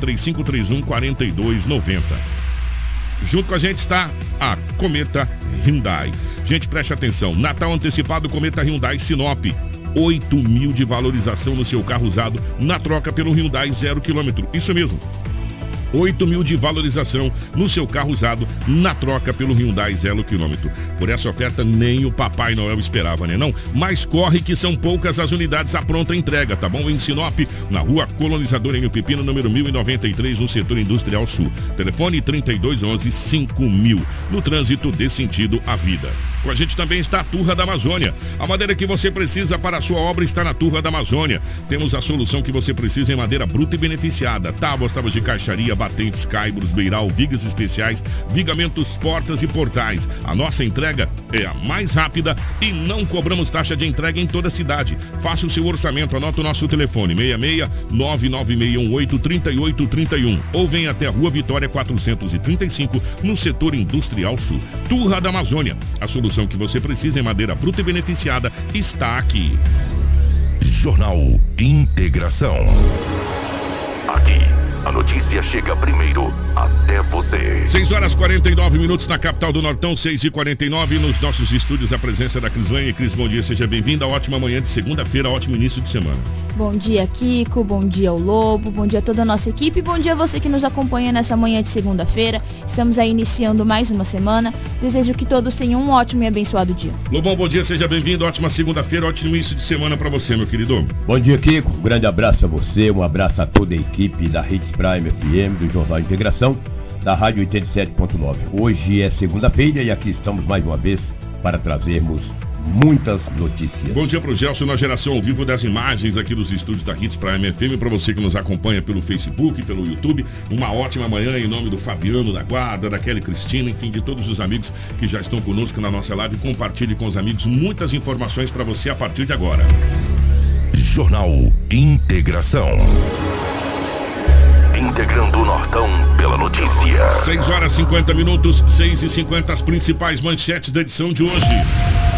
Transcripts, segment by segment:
3531 4290. Junto com a gente está a Cometa Hyundai. Gente, preste atenção. Natal antecipado Cometa Hyundai Sinop. 8 mil de valorização no seu carro usado na troca pelo Hyundai zero quilômetro. Isso mesmo. 8 mil de valorização no seu carro usado na troca pelo Hyundai Zero Quilômetro. Por essa oferta, nem o Papai Noel esperava, né não? Mas corre que são poucas as unidades à pronta entrega, tá bom? Em Sinop, na rua Colonizador em Pepino, número 1093, no setor industrial sul. Telefone 3211 5000. No trânsito dê sentido à vida. Com a gente também está a Turra da Amazônia. A madeira que você precisa para a sua obra está na Turra da Amazônia. Temos a solução que você precisa em madeira bruta e beneficiada. Tábuas, tábuas de caixaria, batentes, caibros, beiral, vigas especiais, vigamentos, portas e portais. A nossa entrega é a mais rápida e não cobramos taxa de entrega em toda a cidade. Faça o seu orçamento, anota o nosso telefone 66 99618 3831 ou venha até a Rua Vitória 435 no setor industrial sul. Turra da Amazônia. A solução solução que você precisa em madeira bruta e beneficiada está aqui. Jornal Integração. Aqui, a notícia chega primeiro até você. 6 horas 49 minutos na capital do Nortão, 6 e 49 nos nossos estúdios. A presença da Crislane. Cris, bom dia, seja bem-vinda. Ótima manhã de segunda-feira, ótimo início de semana. Bom dia, Kiko. Bom dia, o Lobo. Bom dia a toda a nossa equipe. Bom dia a você que nos acompanha nessa manhã de segunda-feira. Estamos aí iniciando mais uma semana. Desejo que todos tenham um ótimo e abençoado dia. Lobão, bom dia, seja bem-vindo. Ótima segunda-feira, ótimo início de semana para você, meu querido. Bom dia, Kiko. Um grande abraço a você, um abraço a toda a equipe da Hits Prime FM, do Jornal Integração, da Rádio 87.9. Hoje é segunda-feira e aqui estamos mais uma vez para trazermos muitas notícias. Bom dia para o Gelson na geração ao vivo das imagens aqui dos estúdios da Hits para a MFM. Para você que nos acompanha pelo Facebook, pelo YouTube, uma ótima manhã em nome do Fabiano da Guarda, da Kelly Cristina, enfim, de todos os amigos que já estão conosco na nossa live. Compartilhe com os amigos muitas informações para você a partir de agora. Jornal Integração. Integrando o Nortão pela notícia. 6 horas 50 minutos, 6 e 50 as principais manchetes da edição de hoje.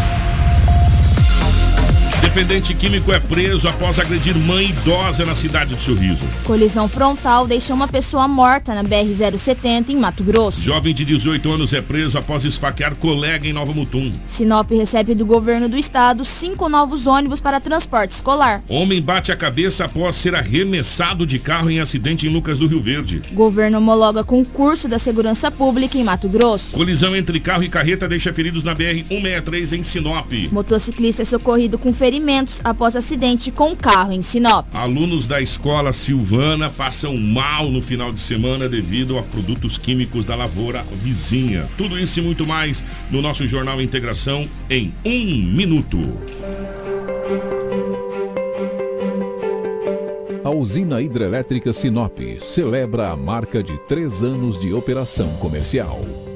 Dependente químico é preso após agredir mãe idosa na cidade de Sorriso. Colisão frontal deixa uma pessoa morta na BR-070 em Mato Grosso. Jovem de 18 anos é preso após esfaquear colega em Nova Mutum. Sinop recebe do governo do estado cinco novos ônibus para transporte escolar. Homem bate a cabeça após ser arremessado de carro em acidente em Lucas do Rio Verde. Governo homologa concurso da segurança pública em Mato Grosso. Colisão entre carro e carreta deixa feridos na BR-163 em Sinop. Motociclista é socorrido com ferimentos após acidente com carro em Sinop. Alunos da escola Silvana passam mal no final de semana devido a produtos químicos da lavoura vizinha. Tudo isso e muito mais no nosso Jornal Integração em um minuto. A usina hidrelétrica Sinop celebra a marca de três anos de operação comercial.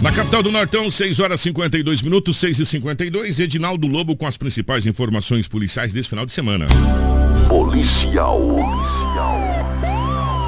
Na capital do Nortão, 6 horas 52 minutos, 6 e 52 Edinaldo Lobo com as principais informações policiais desse final de semana. Policial. Policial.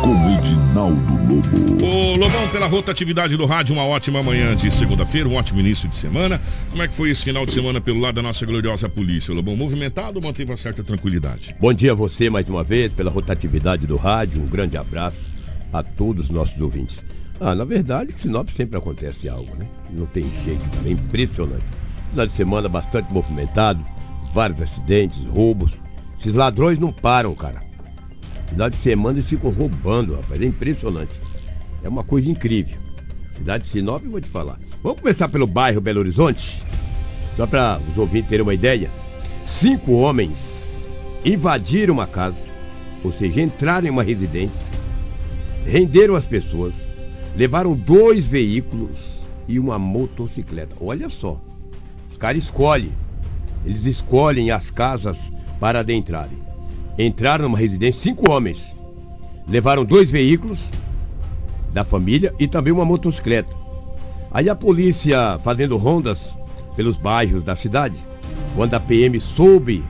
Com Edinaldo Lobo. Ô Lobão, pela rotatividade do rádio, uma ótima manhã de segunda-feira, um ótimo início de semana. Como é que foi esse final de semana pelo lado da nossa gloriosa polícia, Lobão? Movimentado ou manteve uma certa tranquilidade? Bom dia a você mais uma vez, pela rotatividade do rádio. Um grande abraço a todos os nossos ouvintes. Ah, na verdade, Sinop sempre acontece algo, né? Não tem jeito, é impressionante. Final de semana bastante movimentado, vários acidentes, roubos. Esses ladrões não param, cara. Final de semana eles ficam roubando, rapaz. É impressionante. É uma coisa incrível. Cidade de Sinop, eu vou te falar. Vamos começar pelo bairro Belo Horizonte, só para os ouvintes terem uma ideia. Cinco homens invadiram uma casa, ou seja, entraram em uma residência, renderam as pessoas, levaram dois veículos e uma motocicleta. Olha só, os caras escolhem, eles escolhem as casas para adentrarem. Entraram numa residência, cinco homens, levaram dois veículos da família e também uma motocicleta. Aí a polícia fazendo rondas pelos bairros da cidade, quando a PM soube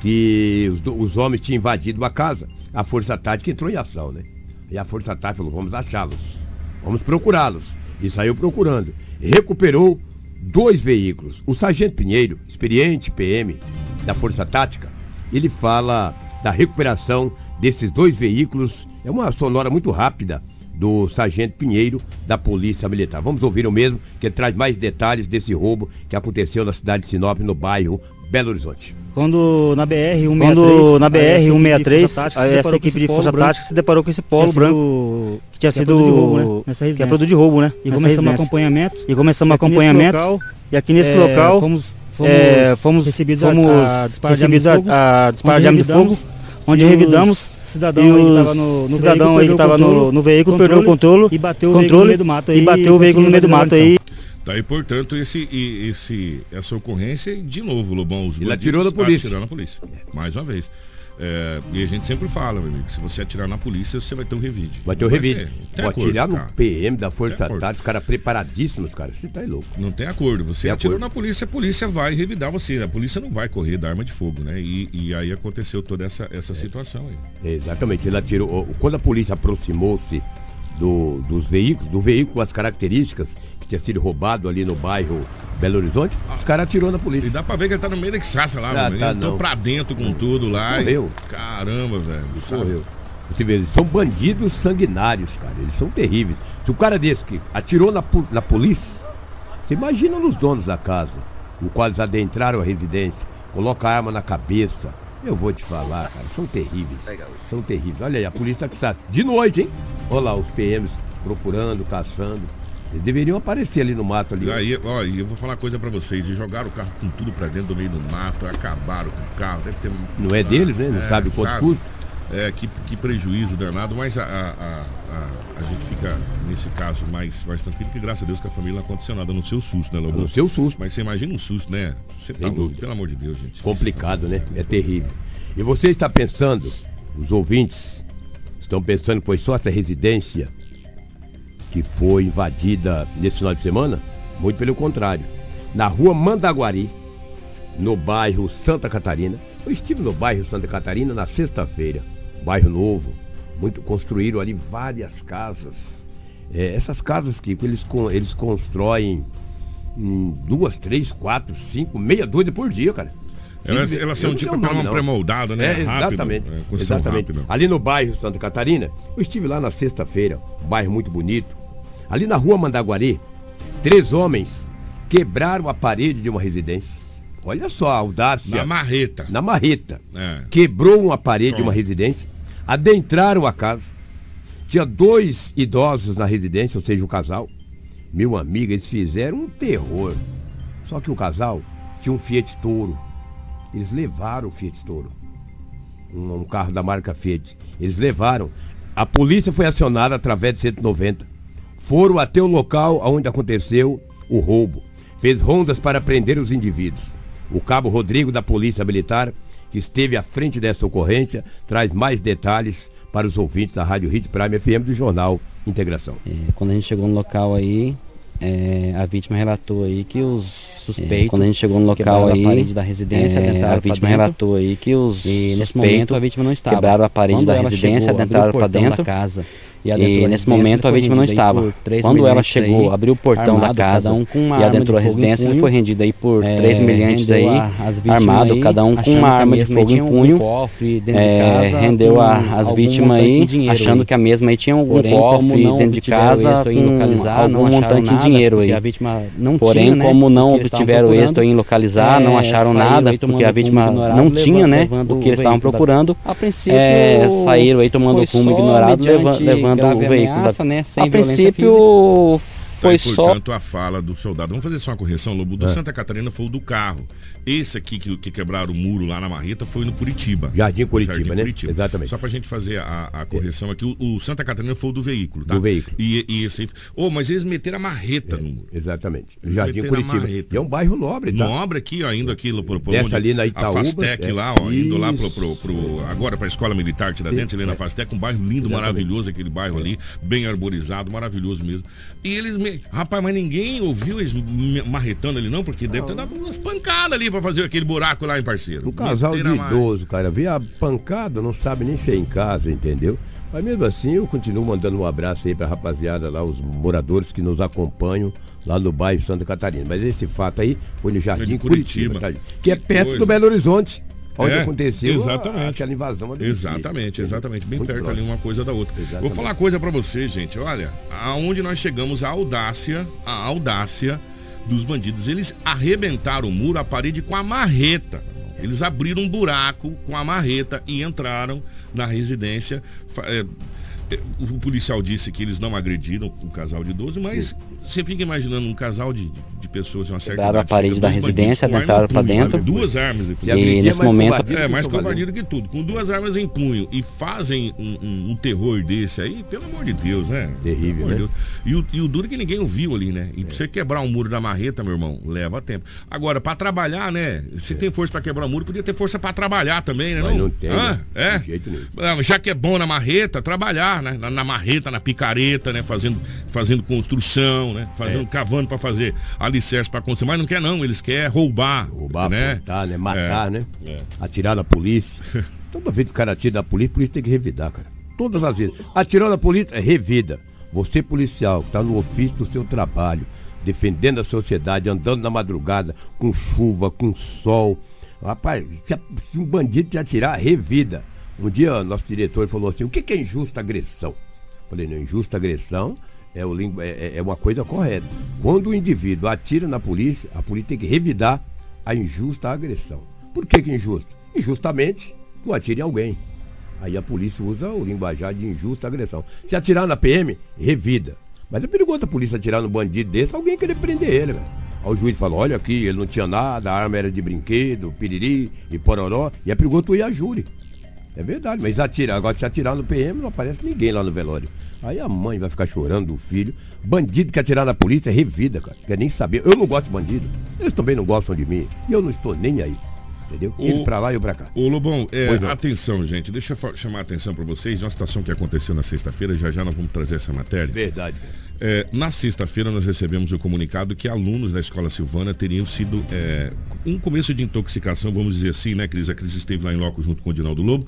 que os, os homens tinham invadido a casa, a Força Tática entrou em ação, né? E a Força Tática falou, vamos achá-los, vamos procurá-los. E saiu procurando. Recuperou dois veículos. O Sargento Pinheiro, experiente PM da Força Tática, ele fala da recuperação desses dois veículos. É uma sonora muito rápida do Sargento Pinheiro da Polícia Militar. Vamos ouvir o mesmo, que traz mais detalhes desse roubo que aconteceu na cidade de Sinop, no bairro Belo Horizonte. Quando na BR 163, Quando na BR 163, essa equipe de força tática se deparou com esse polo branco que tinha que é sido produto de roubo, né? Nessa que é produto de roubo, né? E Nessa começamos um residência. acompanhamento. E começamos E aqui nesse acompanhamento. local, e aqui nesse é, local fomos, fomos, é, fomos recebidos fomos a, a disparo de arma de fogo, a, a disparo de arma de fogo, onde os revidamos cidadão e o tava no, no cidadão aí que estava no, no veículo perdeu o controle e bateu o veículo no controle e veículo no meio do mato aí. Tá aí, portanto, esse, esse, essa ocorrência, de novo, Lobão, os Ele atirou na polícia. Atiraram na polícia. Mais uma vez. É, e a gente sempre fala, meu amigo, se você atirar na polícia, você vai ter um revide. Vai ter Não revide. Vou atirar no cara. PM da Força. Tática, os caras preparadíssimos, cara. Você tá aí louco. Não tem acordo. Você Tem atirou acordo. na polícia, a polícia vai revidar você. A polícia não vai correr da arma de fogo, né? E, e aí aconteceu toda essa, essa situação aí. Exatamente, ele atirou. Quando a polícia aproximou-se do, dos veículos, do veículo com as características que tinha sido roubado ali no bairro Belo Horizonte, os caras atirou na E polícia. dá pra ver que ele tá no meio da cachaça lá, Ah, tá, entrou não. pra dentro com tudo lá. e- Correu. Caramba, velho. Correu. Você vê, eles são bandidos sanguinários, cara. Eles são terríveis. Se o cara desse que atirou na, na polícia, você imagina nos donos da casa, no qual eles adentraram a residência, coloca a arma na cabeça. Eu vou te falar, cara, são terríveis. São terríveis. Olha aí, a polícia tá que sabe. De noite, hein? Olha lá, os PMs procurando, caçando. Eles deveriam aparecer ali no mato ali. E aí, ó, e eu vou falar uma coisa pra vocês. E jogaram o carro com tudo pra dentro do meio do mato, acabaram com o carro. Deve ter... Não é deles, né? Não sabe quanto custa. É, que, que prejuízo danado, mas a, a, a, a- gente fica, nesse caso, mais, mais tranquilo, que graças a Deus que a família não aconteceu nada no seu susto, né, Lobo? No seu susto. Mas você imagina um susto, né? Você tá Sem louco, dúvida. pelo amor de Deus, gente. complicado, né? É terrível. E você está pensando, os ouvintes estão pensando que foi só essa residência que foi invadida nesse final de semana? Muito pelo contrário. Na rua Mandaguari, no bairro Santa Catarina. Eu estive no bairro Santa Catarina na sexta-feira. Bairro novo. Muito, construíram ali várias casas. É, essas casas que, eles, eles constroem hum, duas, três, quatro, cinco, meia dúzia por dia, cara. Elas, elas são tipo sei o nome, pré- não. pré-moldada, né? É, Rápido, exatamente. é, construção exatamente. rápida. Ali no bairro Santa Catarina, eu estive lá na sexta-feira, um bairro muito bonito. Ali na rua Mandaguari, três homens quebraram a parede de uma residência. Olha só a audácia. Na marreta. Na marreta. É. Quebrou uma parede de uma residência, adentraram a casa. Tinha dois idosos na residência, ou seja, um casal. Meu amigo, eles fizeram um terror. Só que o casal tinha um Fiat Toro. Eles levaram o Fiat Toro. Um, um carro da marca Fiat. Eles levaram. A polícia foi acionada através de 190. Foram até o local onde aconteceu o roubo. Fez rondas para prender os indivíduos. O cabo Rodrigo da Polícia Militar, que esteve à frente dessa ocorrência, traz mais detalhes para os ouvintes da Rádio Hit Prime FM do Jornal Integração. É, quando a gente chegou no local aí, é, a vítima relatou aí que os suspeitos. quando a gente chegou no local quebraram a aí, parede da residência, é, adentraram a pra vítima dentro. relatou aí que os E nesse momento a vítima não estava. quebraram a parede Quando da ela residência, chegou, adentraram o para portão da dentro. casa e E, nesse momento a vítima não estava. Quando ela chegou, aí, abriu o portão armado, da casa um e adentrou a residência, ele punho. foi rendido aí por É, três milhantes aí, armado, aí, cada um com uma arma de fogo em tinha um punho. cofre dentro de É, casa rendeu a- as vítimas aí, dinheiro achando aí. que a mesma aí tinha algum Porém, cofre não dentro de casa com algum não acharam montante de dinheiro aí. a vítima não Porém, né, como não obtiveram êxito em localizar, não é, acharam saíram nada, porque a vítima não levando- tinha, né, levando o que eles estavam procurando. É, saíram aí tomando só ignorado, leva- o grave veículo. ameaça, da... né, sem a princípio foi só. Portanto, a fala do soldado. Vamos fazer só uma correção, Lobo. Do É. Santa Catarina foi o do carro. Esse aqui que, que quebraram o muro lá na Marreta foi no Curitiba. Jardim Curitiba, Jardim né? Curitiba. Exatamente. Só pra gente fazer a, a correção aqui, o, o Santa Catarina foi o do veículo, tá? Do veículo. E, e esse aí. Ô, mas eles meteram a marreta no muro. Exatamente. Eles Jardim a Curitiba. E é um bairro nobre, tá? Nobre aqui, ó, indo aqui pro, pro Desce ali na A Itaúba, Fastec é. lá, ó, indo lá pro, pro, pro- agora pra Escola Militar Tiradentes, ali na Fastec, um bairro lindo, Exatamente. maravilhoso, aquele bairro ali, bem arborizado, maravilhoso mesmo. E eles me... Rapaz, mas ninguém ouviu eles marretando ali não, porque deve ter dado umas pancadas ali pra fazer aquele buraco lá, hein, parceiro. Um casal de idoso, cara, vê a pancada, não sabe nem ser em casa, entendeu? Mas mesmo assim, eu continuo mandando um abraço aí pra rapaziada lá, os moradores que nos acompanham lá no bairro Santa Catarina. Mas esse fato aí foi no Jardim Curitiba, Curitiba. tá? que é perto coisa. do Belo Horizonte, onde É, aconteceu exatamente. aquela invasão. Exatamente, exatamente. Bem Muito perto próximo. ali uma coisa da outra. Exatamente. Vou falar uma coisa pra você, gente. Olha, aonde nós chegamos, a audácia, a audácia dos bandidos. Eles arrebentaram o muro, a parede com a marreta. Eles abriram um buraco com a marreta e entraram na residência. É, é, o policial disse que eles não agrediram o casal de idoso, mas você fica imaginando um casal de, de- de pessoas de uma certa Quebraram a parede da residência, adentraram punho, dentro. Duas armas em punho. E é nesse mais momento- É, que mais covardia. do que tudo. Com duas armas em punho e fazem um, um- um terror desse aí, pelo amor de Deus, né? Terrível, né? Deus. E o, e o duro é que ninguém ouviu ali, né? E pra você quebrar um muro da marreta, meu irmão, leva tempo. Agora, pra trabalhar, né? Se tem força pra quebrar o muro, podia ter força pra trabalhar também, né? Mas não tem, Hã? né? É? De jeito nenhum. Ah, Já que é bom na marreta, trabalhar, né? Na, na marreta, na picareta, né? Fazendo, fazendo construção, né? Fazendo, É. cavando pra fazer alicerce pra construir. Mas não quer não, eles querem roubar. Roubar, né? né? Matar, É, né? é. Atirar na polícia. Toda vez que o cara atira na polícia, a polícia tem que revidar, cara. Todas as vezes. Atirou na polícia, é revida. Você, policial, que está no ofício do seu trabalho, defendendo a sociedade, andando na madrugada, com chuva, com sol. Rapaz, se, um bandido te atirar, revida. Um dia, nosso diretor falou assim: o que que é injusta agressão? Falei, não, injusta agressão é, o é- é- é uma coisa correta. Quando o indivíduo atira na polícia, a polícia tem que revidar a injusta agressão. Por que, que injusto? Injustamente, tu atira em alguém. Aí a polícia usa o linguajar de injusta agressão. Se atirar na PM, revida. Mas é perigoso a polícia atirar no bandido desse, alguém querer prender ele, velho. Aí o juiz fala, olha aqui, ele não tinha nada, a arma era de brinquedo, piriri e pororó, e é perigoso tu ir a júri. É verdade, mas atira, agora se atirar no PM não aparece ninguém lá no velório. Aí a mãe vai ficar chorando do filho. Bandido que atirar na polícia é revida, cara. Quer nem saber. Eu não gosto de bandido. Eles também não gostam de mim. E eu não estou nem aí. Entendeu? Eles O- pra lá e eu pra cá. Ô Lobão, é, atenção, gente. Deixa eu chamar a atenção para vocês de uma situação que aconteceu na sexta-feira. Já já nós vamos trazer essa matéria. Verdade. É, na sexta-feira nós recebemos o comunicado que alunos da escola Silvana teriam sido é, um começo de intoxicação, vamos dizer assim, né, Cris? A Cris esteve lá em loco junto com o Dinaldo Lobo,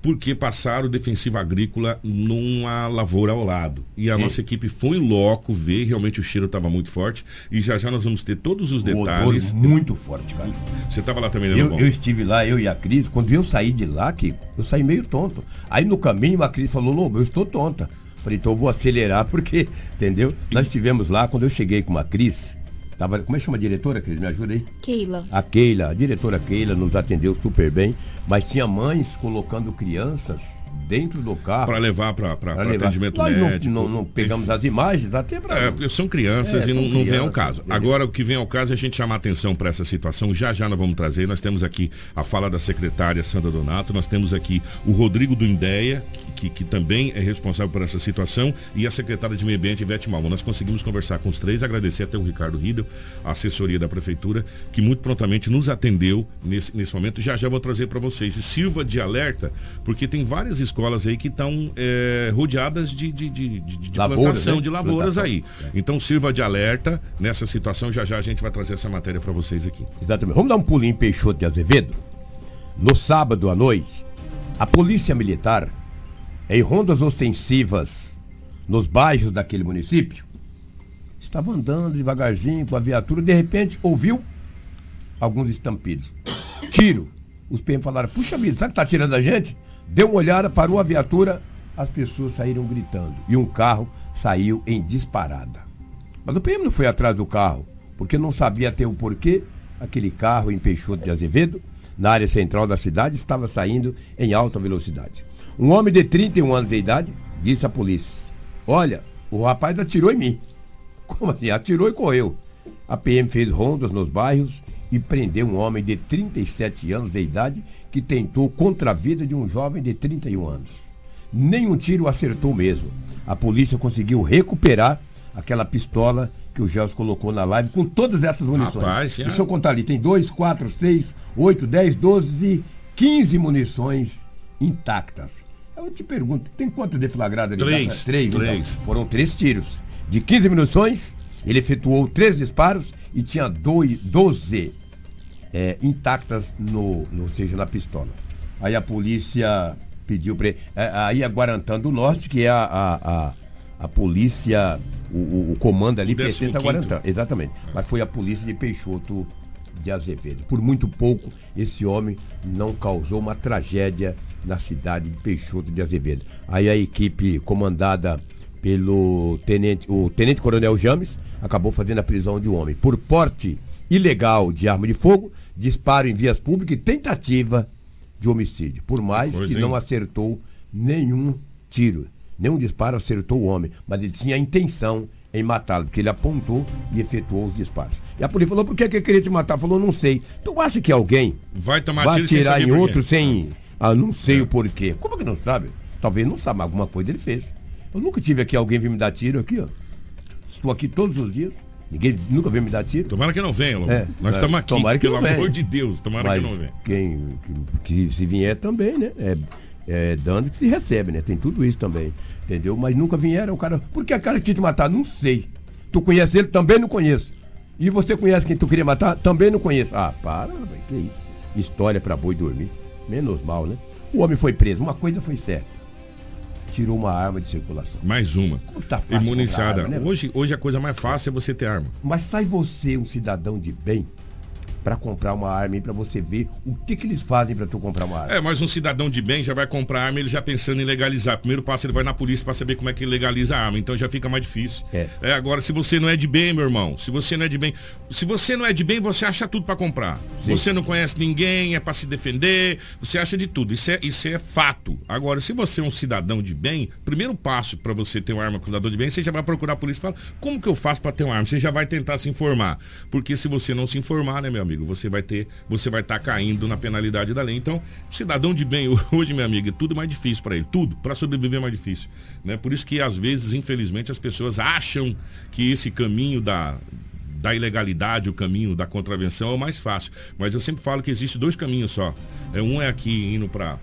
porque passaram defensiva agrícola numa lavoura ao lado. E a nossa equipe foi em loco ver, realmente o cheiro estava muito forte. E já já nós vamos ter todos os O detalhes. muito forte, cara. Você estava lá também, né, Eu, eu estive lá, eu e a Cris, quando eu saí de lá, que eu saí meio tonto. Aí no caminho a Cris falou, Lobo, eu estou tonta. Falei, então eu vou acelerar, porque, entendeu? Nós estivemos lá, quando eu cheguei com a Cris, tava, como é que chama a diretora, Cris? Me ajuda aí. Keila. A Keila, a diretora Keila nos atendeu super bem, mas tinha mães colocando crianças dentro do carro. Para levar para atendimento Nós não- médico. Não, não pegamos as imagens, até para. É, porque são crianças É, e não, são não vem ao crianças, caso. Agora, o que vem ao caso é a gente chamar atenção para essa situação. Já já nós vamos trazer. Nós temos aqui a fala da secretária Sandra Donato, nós temos aqui o Rodrigo do Indeia, que, que também é responsável por essa situação, e a secretária de Meio Ambiente, Ivete Malmo. Nós conseguimos conversar com os três, agradecer até o Ricardo Riedel, a assessoria da Prefeitura, que muito prontamente nos atendeu nesse, nesse momento. Já já vou trazer para vocês. E sirva de alerta, porque tem várias escolas aí que estão é, rodeadas de, de, de, de, de Lavouras, plantação, né? de lavouras Plantação. aí. Então sirva de alerta nessa situação. Já já a gente vai trazer essa matéria para vocês aqui. Exatamente. Vamos dar um pulinho em Peixoto de Azevedo? No sábado à noite, a Polícia Militar, em rondas ostensivas nos bairros daquele município, estava andando devagarzinho com a viatura, de repente ouviu alguns estampidos. Tiro. Os PM falaram, puxa vida, sabe que tá tirando a gente? Deu uma olhada, parou a viatura, as pessoas saíram gritando. E um carro saiu em disparada. Mas o PM não foi atrás do carro, porque não sabia até o porquê aquele carro em Peixoto de Azevedo, na área central da cidade, estava saindo em alta velocidade. Um homem de 31 anos de idade disse à polícia: Olha, o rapaz atirou em mim. Como assim? Atirou e correu. A PM fez rondas nos bairros e prendeu um homem de 37 anos de idade que tentou contra a vida de um jovem de 31 anos. Nenhum tiro acertou mesmo. A polícia conseguiu recuperar aquela pistola que o Gels colocou na live com todas essas munições. Rapaz, Deixa eu contar ali. Tem 2, 4, 6, 8, 10, 12, 15 munições intactas. Eu te pergunto, tem quantas deflagradas ali? Três. Três. então. Três. foram três tiros. De 15 munições, ele efetuou três disparos e tinha dois, 12 é, intactas no, no, ou seja, na pistola. Aí a polícia pediu para aí a Guarantã do Norte, que é a, a, a, a polícia, o, o- comando ali pertence a 15º. Guarantã. Exatamente. Mas foi a polícia de Peixoto de Azevedo. Por muito pouco, esse homem não causou uma tragédia na cidade de Peixoto de Azevedo. Aí a equipe comandada pelo tenente, o tenente coronel James acabou fazendo a prisão de um homem por porte ilegal de arma de fogo, disparo em vias públicas e tentativa de homicídio. Por mais Pois, que hein? não acertou nenhum tiro, nenhum disparo acertou o homem, mas ele tinha a intenção em matá-lo, porque ele apontou e efetuou os disparos. E a polícia falou, por que, que ele queria te matar? Falou, não sei. Tu acha que alguém Vai tomar vai atirar em outro sem... Ah, não sei É. o porquê. Como que não sabe? Talvez não saiba, mas alguma coisa ele fez. Eu nunca tive aqui alguém vir me dar tiro aqui, ó. Estou aqui todos os dias. Ninguém nunca veio me dar tiro. Tomara que não venha, Lobo. É, Nós é, estamos aqui, tomara que pelo não amor de Deus. Tomara Mas que não venha. quem que, que se vier também, né? É, é dando que se recebe, né? Tem tudo isso também. Entendeu? Mas nunca vieram, o cara. Por que a cara quis te matar? Não sei. Tu conhece ele? Também não conheço. E você conhece quem tu queria matar? Também não conheço. Ah, para, velho. Que isso? História pra boi dormir. Menos mal, né? O homem foi preso. Uma coisa foi certa. Tirou uma arma de circulação. Mais uma. Como tá fácil Imunizada. arma, né? hoje, hoje a coisa mais fácil é você ter arma. Mas sai você, um cidadão de bem, pra comprar uma arma e pra você ver o que que eles fazem pra tu comprar uma arma. É, mas um cidadão de bem já vai comprar arma, ele já pensando em legalizar. Primeiro passo, ele vai na polícia pra saber como é que ele legaliza a arma. Então já fica mais difícil. É. agora, se você não é de bem, meu irmão, se você não é de bem. Se você não é de bem, você acha tudo pra comprar. Sim. Você não conhece ninguém, é pra se defender, você acha de tudo. Isso é, isso é fato. Agora, se você é um cidadão de bem, primeiro passo pra você ter uma arma com cidadão de bem, você já vai procurar a polícia e fala: como que eu faço pra ter uma arma? Você já vai tentar se informar. Porque se você não se informar, né, meu amigo, você vai ter, você vai estar caindo na penalidade da lei. Então, cidadão de bem hoje, meu amigo, é tudo mais difícil pra ele, tudo Pra sobreviver é mais difícil, né? Por isso que às vezes, infelizmente, as pessoas acham que esse caminho da da ilegalidade, o caminho da contravenção é o mais fácil. Mas eu sempre falo que existe dois caminhos só. É, um é aqui indo para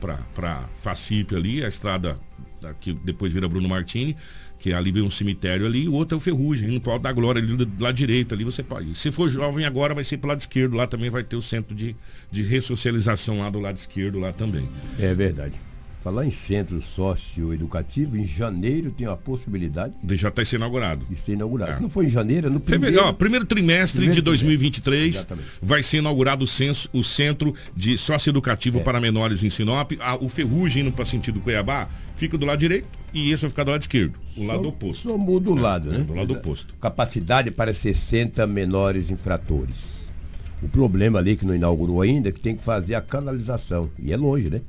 Facipe ali, a estrada da- que depois vira Bruno Martini, que ali vem um cemitério ali, e o outro é o Ferrugem, pro Alto da Glória, ali do lado direito, ali você pode. Se for jovem agora, vai ser pro lado esquerdo, lá também vai ter o centro de, de ressocialização lá do lado esquerdo lá também. É verdade. Falar em centro socioeducativo, em janeiro tem a possibilidade De- Já está sendo inaugurado. de ser inaugurado. É. Não foi em janeiro, é no primeiro. Fevereiro, ó, primeiro trimestre Primeiro de trimestre. 2023 Exatamente. vai ser inaugurado o, censo- o Centro de Socioeducativo É. para Menores em Sinop. Ah, o Ferrugem, indo para sentido Cuiabá, fica do lado direito e esse vai ficar do lado esquerdo, o lado Só- oposto. Só muda o lado, né? do lado oposto. Capacidade para 60 menores infratores. O problema ali que não inaugurou ainda é que tem que fazer a canalização. E é longe, né?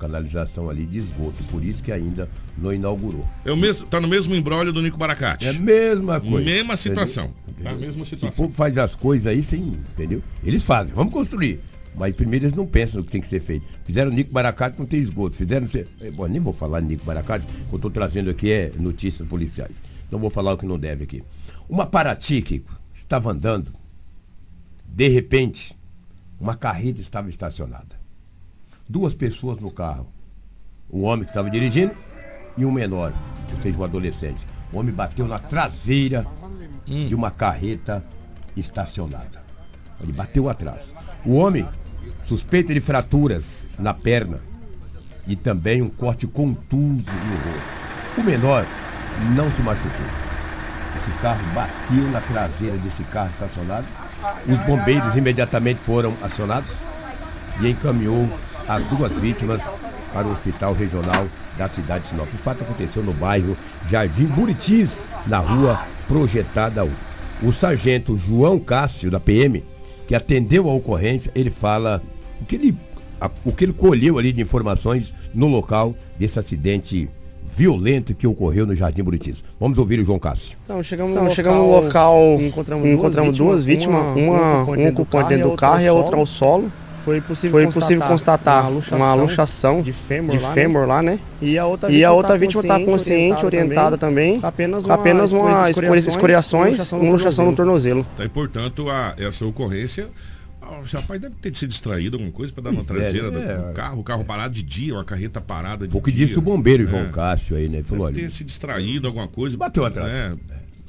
Canalização ali de esgoto. Por isso que ainda não inaugurou. É o mesmo, tá no mesmo embrólio do Nico Baracate. É a mesma coisa. Mesma situação. Entendeu? Tá? Mesma O situação. povo faz as coisas aí sem. Entendeu? Eles fazem, vamos construir. Mas primeiro eles não pensam no que tem que ser feito. Fizeram Nico Baracate, não tem esgoto. Fizeram. eh, Bom, nem vou falar Nico Baracate, o que eu estou trazendo aqui é notícias policiais. Não vou falar o que não deve aqui. Uma Paraty, Kiko, estava andando. De repente, uma carreta estava estacionada. Duas pessoas no carro. Um homem que estava dirigindo e um menor, ou seja, um adolescente. O homem bateu na traseira de uma carreta estacionada. Ele bateu atrás. O homem suspeita de fraturas na perna e também um corte contuso no rosto. O menor não se machucou. Esse carro bateu na traseira desse carro estacionado. Os bombeiros imediatamente foram acionados e encaminhou as duas vítimas para o hospital regional da cidade de Sinop. O fato aconteceu no bairro Jardim Buritis, na rua Projetada 1. O sargento João Cássio, da PM, que atendeu a ocorrência, ele fala o que ele, a- o que ele colheu ali de informações no local desse acidente violento que ocorreu no Jardim Buritis. Vamos ouvir o João Cássio. Então, chegamos, então, no, chegamos local, no local, encontramos, encontramos duas vítimas, uma, uma, um ocupante dentro do carro e a outra ao solo. Foi possível, foi possível constatar, constatar uma luxação, de fêmur, de lá, fêmur né? lá, né? E a outra vítima, a outra vítima está consciente, orientada, também, também apenas uma, apenas uma escoriações, uma luxação no tornozelo. Tá, e, portanto, a, essa ocorrência o rapaz deve ter se distraído alguma coisa para dar uma traseira é, do, do, carro, o carro parado de dia, uma carreta parada de dia. O que disse o bombeiro João é. Cássio aí, né? Falou, deve ter se distraído alguma coisa. Bateu atrás. Né?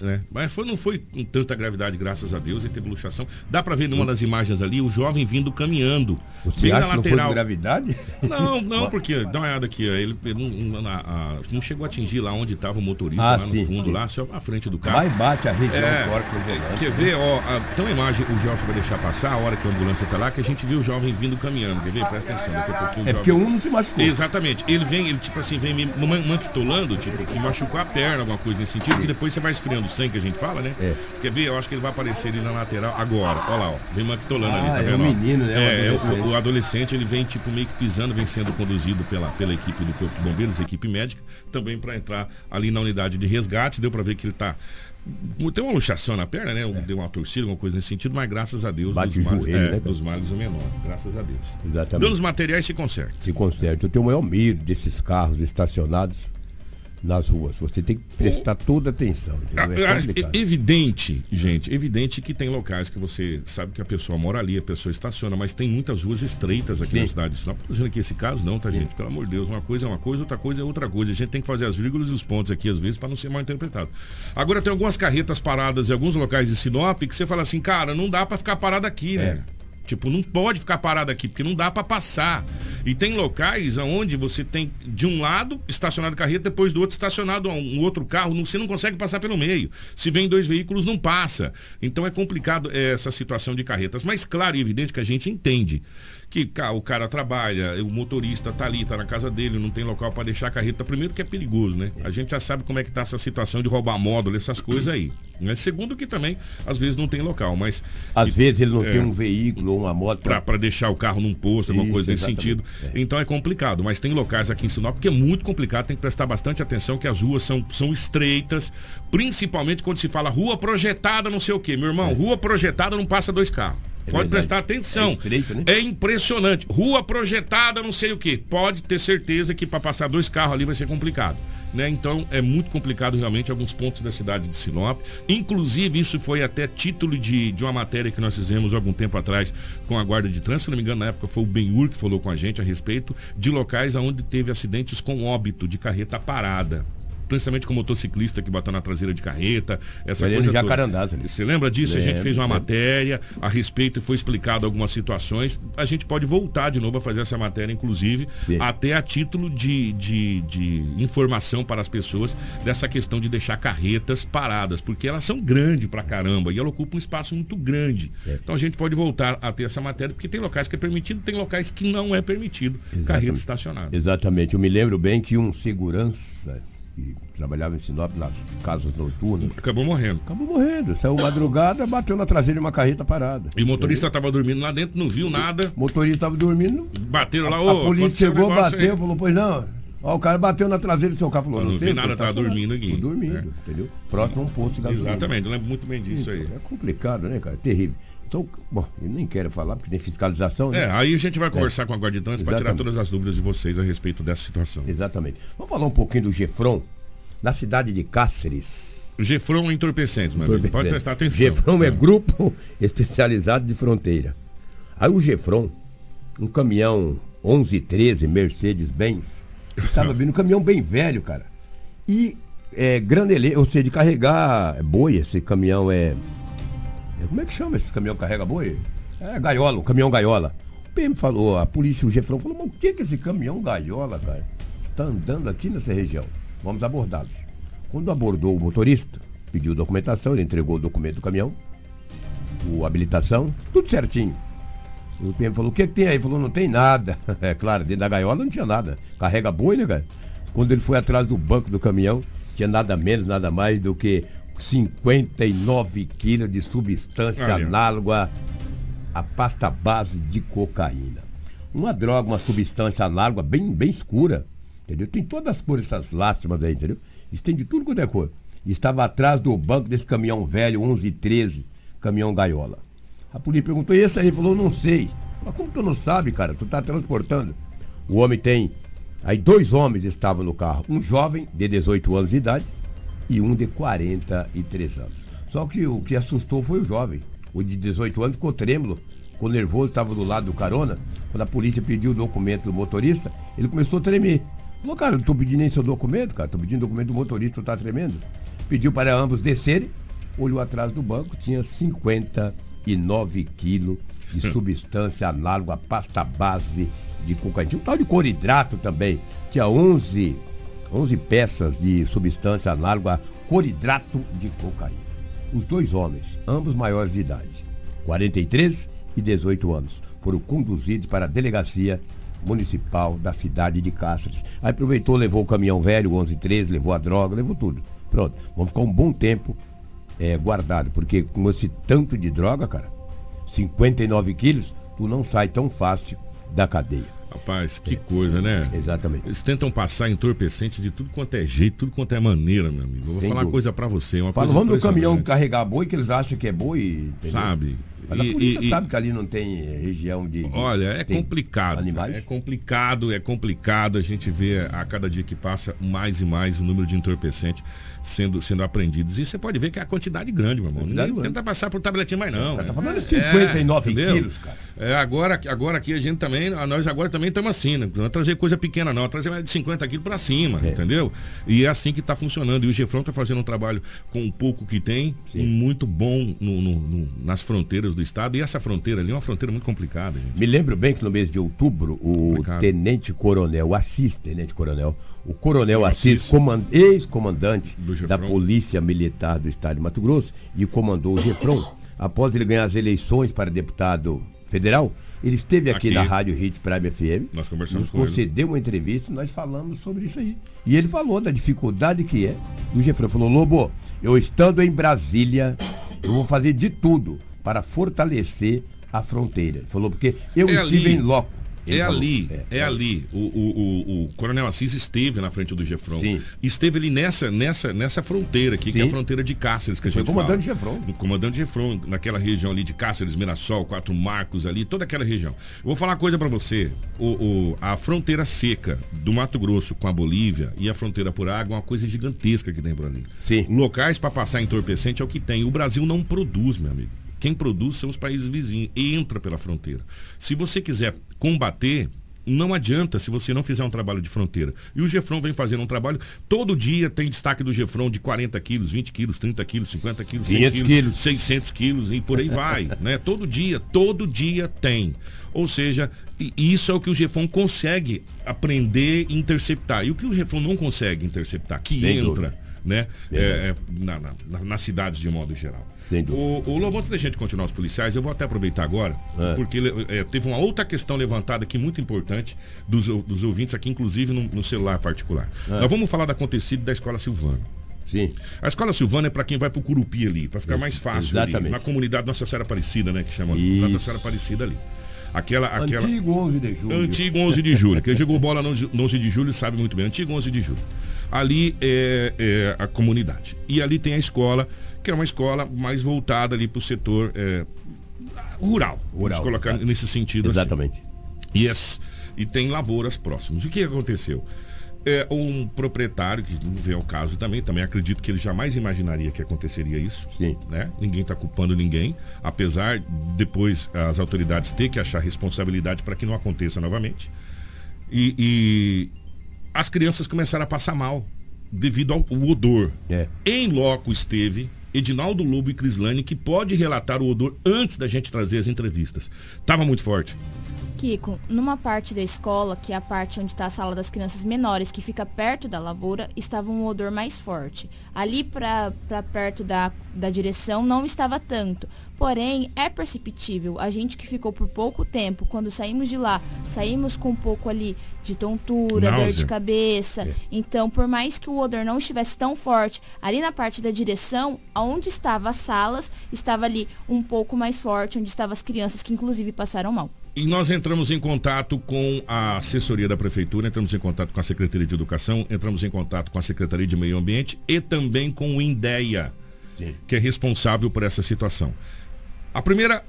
Né? Mas foi, não foi com tanta gravidade, graças a Deus, ele teve luxação. Dá para ver numa das imagens ali o jovem vindo caminhando. Você bem acha na lateral. Não, foi gravidade? não, não, porque dá uma olhada aqui, ele, ele não, a, a, não, chegou a atingir lá onde estava o motorista, ah, lá sim, no fundo, sim. lá, só à frente do carro. Vai bate a região é, é, Quer ver, ó, a, tem uma imagem, o Jorge vai deixar passar, a hora que a ambulância tá lá, que a gente viu o jovem vindo caminhando. Quer ver? Presta atenção, daqui a pouquinho. É jovem... porque um não se machucou. Exatamente. Ele vem, ele tipo assim, vem me manquitolando, tipo, que machucou a perna, alguma coisa nesse sentido, e depois você vai esfriando sangue que a gente fala, né? né? É. Quer ver? Eu acho que ele vai aparecer ali na lateral agora. Olha lá, ó. Vem manquitolando ah, ali, tá é vendo? É um menino, né? É, é o, o, adolescente, ele vem tipo meio que pisando, vem sendo conduzido pela, pela equipe do Corpo de Bombeiros, equipe médica, também para entrar ali na unidade de resgate. Deu para ver que ele tá tem uma luxação na perna, né? É. Deu uma torcida, alguma coisa nesse sentido, mas graças a Deus, Bate dos, males, joelho, é, né, dos males o menor. Graças a Deus. Exatamente. Danos materiais se conserta. Se conserta. Eu tenho o maior medo desses carros estacionados nas ruas. Você tem que prestar toda atenção. É, é evidente, gente, evidente que tem locais que você sabe que a pessoa mora ali, a pessoa estaciona, mas tem muitas ruas estreitas aqui Sim. na cidade. Não estou dizendo que esse caso não, tá, Sim. gente? Pelo amor de Deus, uma coisa é uma coisa, outra coisa é outra coisa. A gente tem que fazer as vírgulas e os pontos aqui, às vezes, para não ser mal interpretado. Agora, tem algumas carretas paradas em alguns locais de Sinop que você fala assim, cara, não dá para ficar parado aqui, né? Tipo, não pode ficar parado aqui, porque não dá para passar. E tem locais onde você tem, de um lado, estacionado carreta, depois do outro, estacionado um outro carro, você não consegue passar pelo meio. Se vem dois veículos, não passa. Então é complicado é, essa situação de carretas. Mas claro e evidente que a gente entende que o cara trabalha, o motorista tá ali, tá na casa dele, não tem local para deixar a carreta. Primeiro que é perigoso, né? A gente já sabe como é que tá essa situação de roubar módulo, essas coisas aí. Né? Segundo que também, às vezes, não tem local, mas... Às que, vezes ele não é, tem um veículo ou uma moto... Para deixar o carro num posto, alguma coisa nesse sentido. É. Então é complicado, mas tem locais aqui em Sinop que é muito complicado, tem que prestar bastante atenção que as ruas são, são estreitas, principalmente quando se fala rua projetada, não sei o quê. Meu irmão, é. rua projetada não passa dois carros. É Pode verdade. prestar atenção. É, estreito, né? é, impressionante. Rua projetada, não sei o que. Pode ter certeza que para passar dois carros ali vai ser complicado. Né? Então é muito complicado realmente alguns pontos da cidade de Sinop. Inclusive, isso foi até título de, de uma matéria que nós fizemos algum tempo atrás com a Guarda de Trânsito. Se não me engano, na época foi o Benhur que falou com a gente a respeito de locais onde teve acidentes com óbito de carreta parada principalmente com motociclista que bateu na traseira de carreta, essa Ele coisa Jacarandás, toda. Você lembra disso? a gente fez uma matéria a respeito e foi explicado algumas situações. A gente pode voltar de novo a fazer essa matéria, inclusive, Sim. até a título de, de, de informação para as pessoas dessa questão de deixar carretas paradas, porque elas são grandes pra caramba e ela ocupa um espaço muito grande. É. Então a gente pode voltar a ter essa matéria, porque tem locais que é permitido, tem locais que não é permitido Exatamente. carreta estacionada. Exatamente. Eu me lembro bem que um segurança que trabalhava em Sinop nas casas noturnas. Acabou morrendo. Acabou morrendo. Saiu madrugada, bateu na traseira de uma carreta parada. E o motorista estava dormindo lá dentro, não viu nada. O motorista estava dormindo. Bateram lá, ô. A, polícia chegou, bateu, aí. falou, pois não. Ó, o cara bateu na traseira do seu carro, falou, não, não vi nada, tava tá dormindo aqui. dormindo, é. entendeu? Próximo a um posto de gasolina. Exatamente, eu lembro muito bem disso então, aí. É complicado, né, cara? É terrível. Então, bom, eu nem quero falar porque tem fiscalização. Né? É, aí a gente vai conversar é. com a Guarda de Trânsito para tirar todas as dúvidas de vocês a respeito dessa situação. Exatamente. Vamos falar um pouquinho do Gefron na cidade de Cáceres. Gefron Entorpecentes, meu amigo. Pode prestar atenção. Gefron é. é grupo especializado de fronteira. Aí o Gefron, um caminhão 1113 Mercedes-Benz, estava vindo um caminhão bem velho, cara. E é, graneleiro, ou seja, de carregar boi, esse caminhão é, é. Como é que chama esse caminhão carrega boi? É gaiola, o caminhão gaiola. O PM falou, a polícia, o Gefron falou, mas o que que esse caminhão gaiola, cara, está andando aqui nessa região? Vamos abordá-los. Quando abordou o motorista, pediu documentação, ele entregou o documento do caminhão, o habilitação, tudo certinho. O PM falou, o que, que tem aí? Ele falou, não tem nada. É claro, dentro da gaiola não tinha nada. Carrega boi, né, cara? Quando ele foi atrás do banco do caminhão, tinha nada menos, nada mais do que 59 quilos de substância análoga à pasta base de cocaína. Uma droga, uma substância análoga bem, bem escura entendeu? Tem todas as cores, essas lástimas aí, entendeu? Isso tem de tudo quanto é cor. Estava atrás do banco desse caminhão velho, 11 e 13, caminhão gaiola. A polícia perguntou, e esse aí? Ele falou, não sei. Mas como tu não sabe, cara? Tu tá transportando. O homem tem. Aí dois homens estavam no carro. Um jovem de 18 anos de idade e um de 43 anos. Só que o que assustou foi o jovem. O de 18 anos ficou trêmulo, ficou nervoso, estava do lado do carona. Quando a polícia pediu o documento do motorista, ele começou a tremer. Falou, cara, não tô pedindo nem seu documento, cara. Tô pedindo documento do motorista, tu tá tremendo. Pediu para ambos descerem, olhou atrás do banco, tinha 59 quilos de Hum. substância análoga à pasta base de cocaína. Tinha um tal de coridrato também. Tinha 11, 11 peças de substância análoga a coridrato de cocaína. Os dois homens, ambos maiores de idade, 43 e 18 anos, foram conduzidos para a delegacia municipal da cidade de Cáceres. Aí aproveitou, levou o caminhão velho, 1113, levou a droga, levou tudo. Pronto, vamos ficar um bom tempo é, guardado, porque com esse tanto de droga, cara, 59 quilos, tu não sai tão fácil da cadeia. Rapaz, que coisa, né? Exatamente. Eles tentam passar entorpecente de tudo quanto é jeito, tudo quanto é maneira, meu amigo. Eu vou Sem falar uma dúvida. coisa pra você, uma Fala, coisa vamos no caminhão carregar boi que eles acham que é boi, entendeu? Sabe? Mas a E- polícia e- sabe que ali não tem eh, região de. de- Olha, é complicado. Animais. É complicado, é complicado. A gente vê a cada dia que passa mais e mais o número de entorpecentes sendo, sendo apreendidos. E você pode ver que é a quantidade grande, meu irmão. Quantidade Ninguém grande. tenta passar por tabletinho mais não. Tá né? falando de 59 entendeu? quilos, cara. É, agora, agora aqui a gente também, nós agora também estamos assim, né? Não é trazer coisa pequena não, é trazer mais de 50 quilos para cima, entendeu? E é assim que está funcionando. E o Gefrão está fazendo um trabalho com o pouco que tem, e muito bom no- no- no- nas fronteiras do estado. E essa fronteira ali é uma fronteira muito complicada, gente. Me lembro bem que no mês de outubro, o tenente coronel, Assis, tenente coronel, o coronel Assis, Assis. coman- ex-comandante da. Polícia Militar do Estado de Mato Grosso e comandou o Gefrão, após ele ganhar as eleições para deputado federal, ele esteve aqui, Aqui. na Rádio Hits Prime FM, Nós conversamos nos com ele. concedeu uma entrevista e nós falamos sobre isso aí. E ele falou da dificuldade que é do Gefrão. Falou, Lobo, eu estando em Brasília, eu vou fazer de tudo para fortalecer a fronteira. Ele falou, porque eu É estive ali. em loco. Ele É falou. ali, é, ali. O, o, o, o Coronel Assis esteve na frente do. Sim. Esteve ali nessa, nessa, nessa fronteira aqui, que é a Sim. fronteira de Cáceres, que a Foi gente comandante fala. Gefrão. O comandante Gefrão, naquela região ali de Cáceres, Mirassol, Quatro Marcos ali, toda aquela região. Eu vou falar uma coisa pra você. O, o- a fronteira seca do Mato Grosso com a Bolívia e a fronteira por água é uma coisa gigantesca que tem por ali. Sim. Locais para passar entorpecente é o que tem. O Brasil não produz, meu amigo. Quem produz são os países vizinhos. E entra pela fronteira. Se você quiser combater, não adianta se você não fizer um trabalho de fronteira. E o Gefrão vem fazendo um trabalho. Todo dia tem destaque do Gefrão de 40 quilos, 20 quilos, 30 quilos, 50 quilos, 100 500 quilos. 600 quilos e por aí vai. né? Todo dia, todo dia tem. Ou seja, isso é o que o Gefrão consegue aprender e interceptar. E o que o Gefrão não consegue interceptar, que Sem entra dúvida. né? É, é, na, na- nas cidades de modo geral. Sem dúvida. O, o Lobo, antes da gente continuar os policiais, eu vou até aproveitar agora, É. porque é, teve uma outra questão levantada aqui muito importante dos, dos ouvintes aqui, inclusive no, no celular particular. É. Nós vamos falar do acontecido da escola Silvana. Sim. A escola Silvana é para quem vai pro Curupi ali, para ficar Isso, mais fácil ali, exatamente. na comunidade Nossa Senhora Aparecida, né, que chama Isso. Nossa Senhora Aparecida ali. Aquela, aquela Antigo 11 de julho. Antigo 11 de julho. Quem jogou bola no no 11 de julho sabe muito bem. Antigo 11 de julho. Ali é, é a comunidade. E ali tem a escola, que é uma escola mais voltada ali para o setor é, rural. Vamos Rural, colocar exato. nesse sentido assim. Exatamente. E, as- e tem lavouras próximas. O que aconteceu? É um proprietário, que não vê ao caso também, também acredito que ele jamais imaginaria que aconteceria isso. Sim. Né? Ninguém está culpando ninguém, apesar de depois as autoridades ter que achar responsabilidade para que não aconteça novamente. E, e as crianças começaram a passar mal devido ao ao odor. É. Em loco esteve Edinaldo Lobo e Crislane, que pode relatar o odor antes da gente trazer as entrevistas. Tava muito forte. Kiko, numa parte da escola, que é a parte onde está a sala das crianças menores, que fica perto da lavoura, estava um odor mais forte. Ali para perto da, da direção não estava tanto. Porém, é perceptível. A gente que ficou por pouco tempo, quando saímos de lá, saímos com um pouco ali de tontura, dor Náusea. de cabeça. Então, por mais que o odor não estivesse tão forte, ali na parte da direção, onde estavam as salas, estava ali um pouco mais forte, onde estavam as crianças que inclusive passaram mal. E nós entramos em contato com a assessoria da prefeitura, entramos em contato com a Secretaria de Educação, entramos em contato com a Secretaria de Meio Ambiente e também com o INDEA, Sim. que é responsável por essa situação. A primeira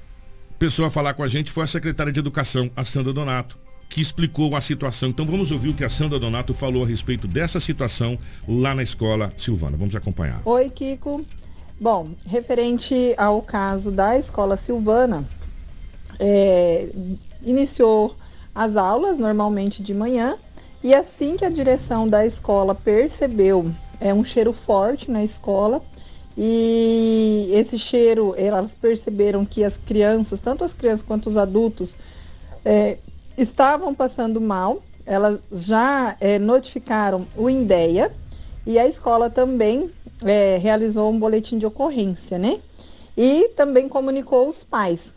pessoa a falar com a gente foi a secretária de Educação, a Sandra Donato, que explicou a situação. Então vamos ouvir o que a Sandra Donato falou a respeito dessa situação lá na escola Silvana. Vamos acompanhar. Oi, Kiko. Bom, referente ao caso da escola Silvana, é, iniciou as aulas normalmente de manhã e assim que a direção da escola percebeu é um cheiro forte na escola e esse cheiro elas perceberam que as crianças, tanto as crianças quanto os adultos, é, estavam passando mal. Elas já é, notificaram o INDEA e a escola também é, realizou um boletim de ocorrência, né? E também comunicou os pais.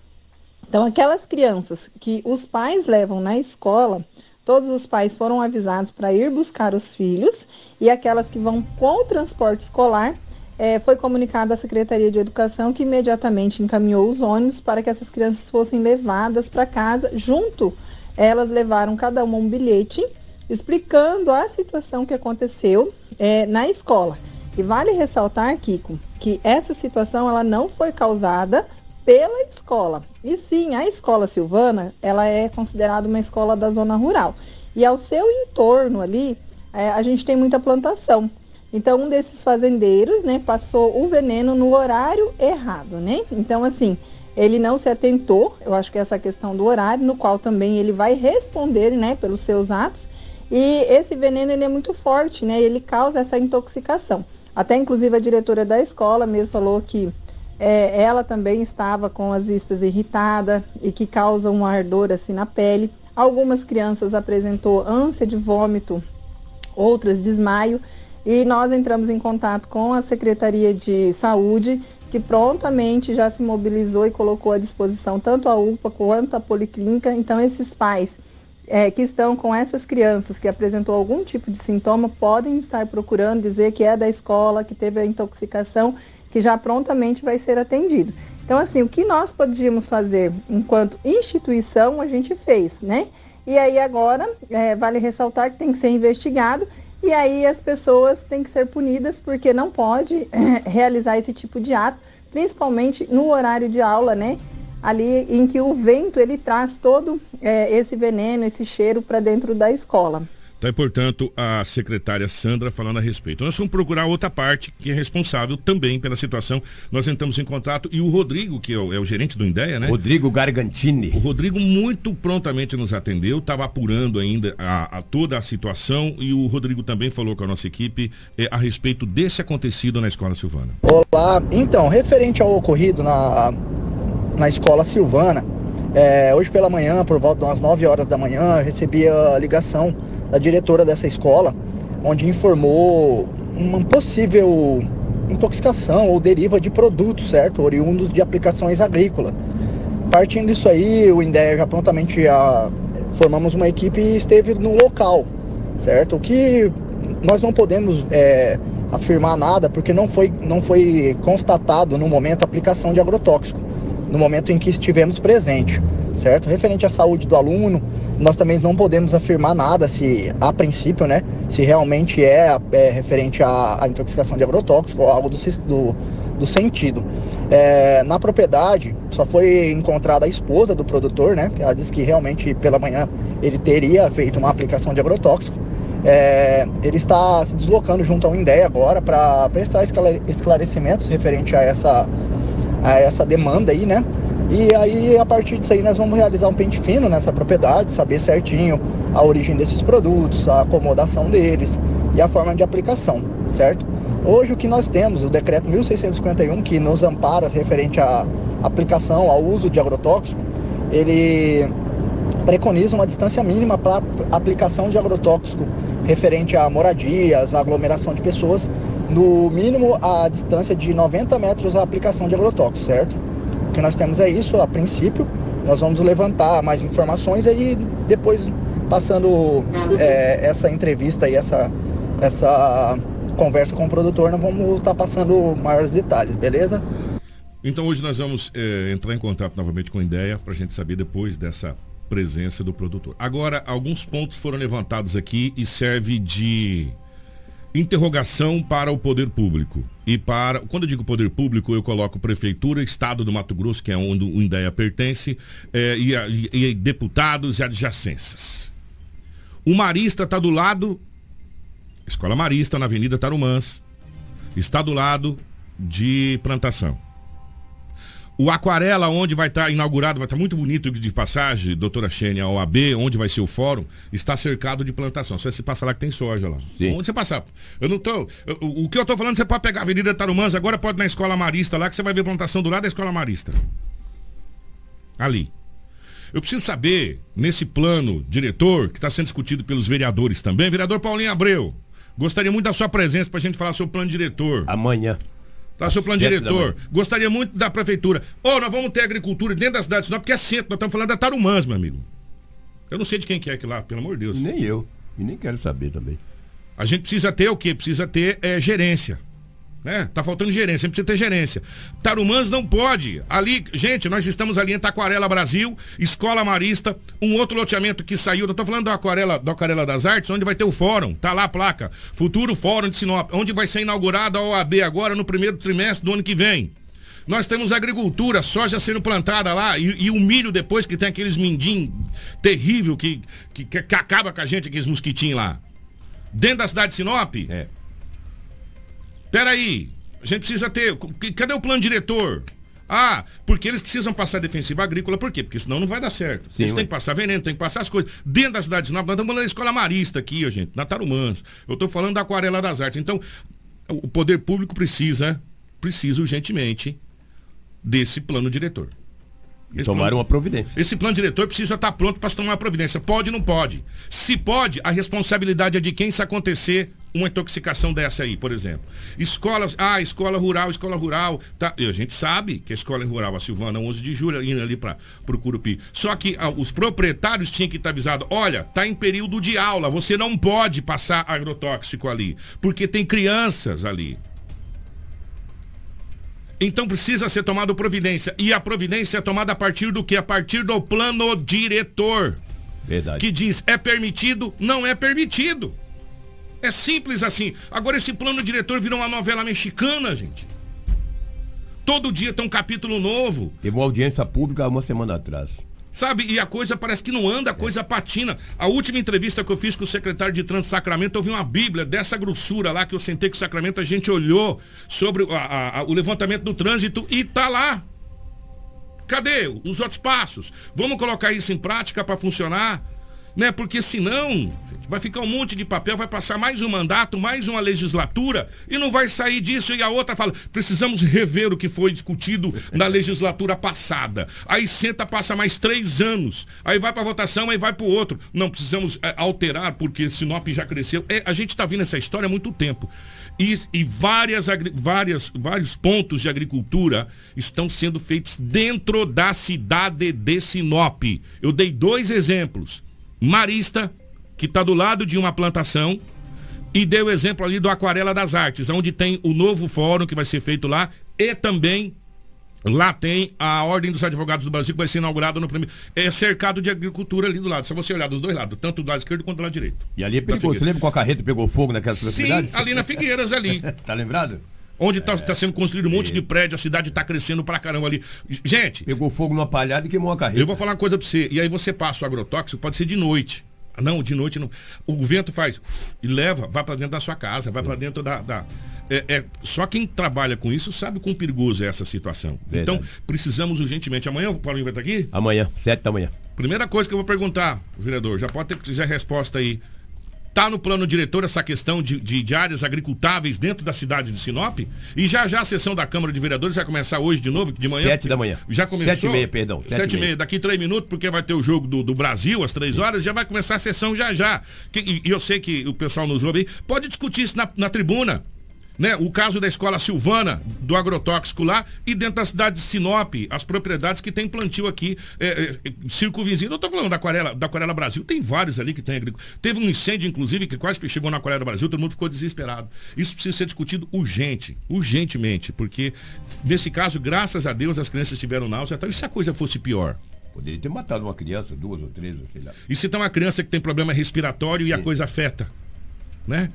Então, aquelas crianças que os pais levam na escola, todos os pais foram avisados para ir buscar os filhos, e aquelas que vão com o transporte escolar, é, foi comunicado à Secretaria de Educação que imediatamente encaminhou os ônibus para que essas crianças fossem levadas para casa. Junto, elas levaram cada uma um bilhete explicando a situação que aconteceu é, na escola. E vale ressaltar, Kiko, que essa situação ela não foi causada pela escola. E sim, a escola Silvana, ela é considerada uma escola da zona rural. E ao seu entorno ali, é, a gente tem muita plantação. Então, um desses fazendeiros, né, passou o veneno no horário errado, né? Então, assim, ele não se atentou, eu acho que essa questão do horário, no qual também ele vai responder, né, pelos seus atos. E esse veneno, ele é muito forte, né? Ele causa essa intoxicação. Até, inclusive, a diretora da escola mesmo falou que é, ela também estava com as vistas irritadas e que causa um ardor assim na pele. Algumas crianças apresentou ânsia de vômito, outras desmaio. E nós entramos em contato com a Secretaria de Saúde, que prontamente já se mobilizou e colocou à disposição tanto a UPA quanto a Policlínica. Então, esses pais é, que estão com essas crianças que apresentou algum tipo de sintoma podem estar procurando dizer que é da escola, que teve a intoxicação que já prontamente vai ser atendido. Então, assim, o que nós podíamos fazer enquanto instituição, a gente fez, né? E aí agora, é, vale ressaltar que tem que ser investigado e aí as pessoas têm que ser punidas porque não pode é, realizar esse tipo de ato, principalmente no horário de aula, né? Ali em que o vento ele traz todo é, esse veneno, esse cheiro para dentro da escola. Tá, e, portanto, a secretária Sandra falando a respeito. Nós vamos procurar outra parte que é responsável também pela situação. Nós entramos em contato e o Rodrigo, que é o, é o gerente do INDEA, né? Rodrigo Gargantini. O Rodrigo muito prontamente nos atendeu, estava apurando ainda a, a, toda a situação e o Rodrigo também falou com a nossa equipe é, a respeito desse acontecido na Escola Silvana. Olá, então, referente ao ocorrido na, na Escola Silvana, é, hoje pela manhã, por volta das 9 horas da manhã, eu recebi a ligação da diretora dessa escola, onde informou uma possível intoxicação ou deriva de produtos, certo? Oriundos de aplicações agrícolas. Partindo disso aí, o INDEA já prontamente a, formamos uma equipe e esteve no local, certo? O que nós não podemos é, afirmar nada porque não foi, não foi constatado no momento a aplicação de agrotóxico, no momento em que estivemos presente, certo? Referente à saúde do aluno, nós também não podemos afirmar nada se, a princípio, né, se realmente é, é referente à, à, intoxicação de agrotóxico ou algo do, do, do sentido. É, na propriedade, só foi encontrada a esposa do produtor, né, ela disse que realmente pela manhã ele teria feito uma aplicação de agrotóxico. É, ele está se deslocando junto ao INDEA agora para prestar esclarecimentos referente a essa, a essa demanda aí, né? E aí, a partir disso aí, nós vamos realizar um pente fino nessa propriedade, saber certinho a origem desses produtos, a acomodação deles e a forma de aplicação, certo? Hoje o que nós temos, o decreto 1651, que nos ampara referente à aplicação, ao uso de agrotóxico, ele preconiza uma distância mínima para aplicação de agrotóxico referente a moradias, a aglomeração de pessoas, no mínimo a distância de 90 metros a aplicação de agrotóxico, certo? Que nós temos é isso, a princípio. Nós vamos levantar mais informações e depois, passando é, essa entrevista e essa, essa conversa com o produtor, nós vamos estar tá passando maiores detalhes, beleza? Então hoje nós vamos é, entrar em contato novamente com a ideia para a gente saber depois dessa presença do produtor. Agora, alguns pontos foram levantados aqui e serve de interrogação para o poder público. E para, quando eu digo poder público, eu coloco prefeitura, estado do Mato Grosso, que é onde o Indéia pertence, é, e, e, e deputados e adjacências. O Marista está do lado, Escola Marista, na Avenida Tarumãs, está do lado de plantação. O Aquarela, onde vai estar inaugurado, vai estar muito bonito de passagem, doutora Xênia, a OAB, onde vai ser o fórum, está cercado de plantação. Você passa lá que tem soja lá. Sim. Onde você passar? Eu não tô. eu- o que eu tô falando, você pode pegar a Avenida Tarumãs, agora pode ir na Escola Marista lá, que você vai ver plantação do lado da Escola Marista. Ali. Eu preciso saber, nesse plano diretor, que está sendo discutido pelos vereadores também, vereador Paulinho Abreu, gostaria muito da sua presença para a gente falar sobre o plano diretor. Amanhã. Tá, seu plano diretor. Gostaria muito da prefeitura. Ô, nós vamos ter agricultura dentro da cidade de Sinop, porque é centro. Nós estamos falando da Tarumãs, meu amigo. Eu não sei de quem que é aquilo lá, pelo amor de Deus. Nem eu. E nem quero saber também. A gente precisa ter o quê? Precisa ter é, gerência. Né? Tá faltando gerência, precisa ter gerência. Tarumãs não pode. Ali, gente, nós estamos ali em Taquarela Brasil, Escola Marista, um outro loteamento que saiu. Eu tô falando da Aquarela, da Aquarela das Artes, onde vai ter o fórum. Tá lá a placa. Futuro Fórum de Sinop, onde vai ser inaugurada a OAB agora no primeiro trimestre do ano que vem. Nós temos agricultura, soja sendo plantada lá e, e o milho depois que tem aqueles mindim terrível que, que, que acaba com a gente, aqueles mosquitinhos lá. Dentro da cidade de Sinop? É. Peraí, a gente precisa ter. Cadê o plano diretor? Ah, porque eles precisam passar defensiva agrícola, por quê? Porque senão não vai dar certo. Sim, eles têm que passar veneno, tem que passar as coisas. Dentro da cidade de Sinop, nós estamos falando da escola marista aqui, ó, gente, na Tarumãs. Eu estou falando da Aquarela das Artes. Então, o poder público precisa, precisa urgentemente desse plano diretor. E tomar uma providência. Esse plano diretor precisa estar pronto para se tomar uma providência. Pode ou não pode? Se pode, a responsabilidade é de quem se acontecer uma intoxicação dessa aí, por exemplo. Escolas, ah, escola rural, escola rural. Tá, e a gente sabe que a escola rural, a Silvana, 11 de julho, indo ali para o Curupi. Só que ah, os proprietários tinham que estar avisados: olha, tá em período de aula, você não pode passar agrotóxico ali, porque tem crianças ali. Então precisa ser tomada providência. E a providência é tomada a partir do que? A partir do plano diretor. Verdade. Que diz é permitido, não é permitido. É simples assim. Agora esse plano diretor virou uma novela mexicana, gente. Todo dia tem um capítulo novo. Teve uma audiência pública uma semana atrás. Sabe? E a coisa parece que não anda, a coisa patina. A última entrevista que eu fiz com o secretário de Trânsito Sacramento, eu vi uma Bíblia dessa grossura lá que eu sentei com o Sacramento, a gente olhou sobre o- a- a- o levantamento do trânsito e tá lá. Cadê os outros passos? Vamos colocar isso em prática para funcionar? Né? Porque senão vai ficar um monte de papel, vai passar mais um mandato, mais uma legislatura e não vai sair disso. E a outra fala: precisamos rever o que foi discutido na legislatura passada. Aí senta, passa mais três anos. Aí vai para votação, aí vai para o outro. Não, precisamos é, alterar porque Sinop já cresceu. É, a gente está vendo essa história há muito tempo. E, e várias, várias, vários pontos de agricultura estão sendo feitos dentro da cidade de Sinop. Eu dei dois exemplos. Marista, que está do lado de uma plantação, e dei o exemplo ali do Aquarela das Artes, onde tem o novo fórum que vai ser feito lá, e também lá tem a Ordem dos Advogados do Brasil, que vai ser inaugurado no primeiro. É cercado de agricultura ali do lado. Se você olhar dos dois lados, tanto do lado esquerdo quanto do lado direito. E ali é perigoso. Você lembra qual a carreta pegou fogo naquelas Sim, ali na Figueiras ali. tá lembrado? Onde está sendo construído um monte de prédio, a cidade está crescendo pra caramba ali. Gente. Pegou fogo numa palhada e queimou a carreta. Eu vou falar uma coisa pra você. E aí você passa o agrotóxico, pode ser de noite. Não, de noite não. O vento faz e leva, vai pra dentro da sua casa, vai pra dentro da. da- é, é- só quem trabalha com isso sabe quão perigoso é essa situação. Verdade. Então, precisamos urgentemente. Amanhã o Paulinho vai estar aqui? Amanhã, sete da manhã. Primeira coisa que eu vou perguntar, vereador, já pode ter que a resposta aí. Tá no plano diretor essa questão de, de, de áreas agricultáveis dentro da cidade de Sinop? E já já a sessão da Câmara de Vereadores vai começar hoje de novo, de manhã? Sete da manhã. Já começou? Sete e meia, perdão. Sete Sete, e e meia. meia. Daqui três minutos, porque vai ter o jogo do, do Brasil às três horas, já vai começar a sessão já já. Que- E e eu sei que o pessoal nos ouve aí. Pode discutir isso na, na tribuna. Né? O caso da escola Silvana, do agrotóxico lá, e dentro da cidade de Sinop, as propriedades que tem plantio aqui, é, é, círculo vizinho. Eu tô falando da Aquarela, da Aquarela Brasil, tem vários ali que tem agricultura. Teve um incêndio, inclusive, que quase chegou na Aquarela Brasil, todo mundo ficou desesperado. Isso precisa ser discutido urgente, urgentemente, porque nesse caso, graças a Deus, as crianças tiveram náusea. e tal. E se a coisa fosse pior? Poderia ter matado uma criança, duas ou três, sei lá. E se tem uma criança que tem problema respiratório e a coisa afeta, né?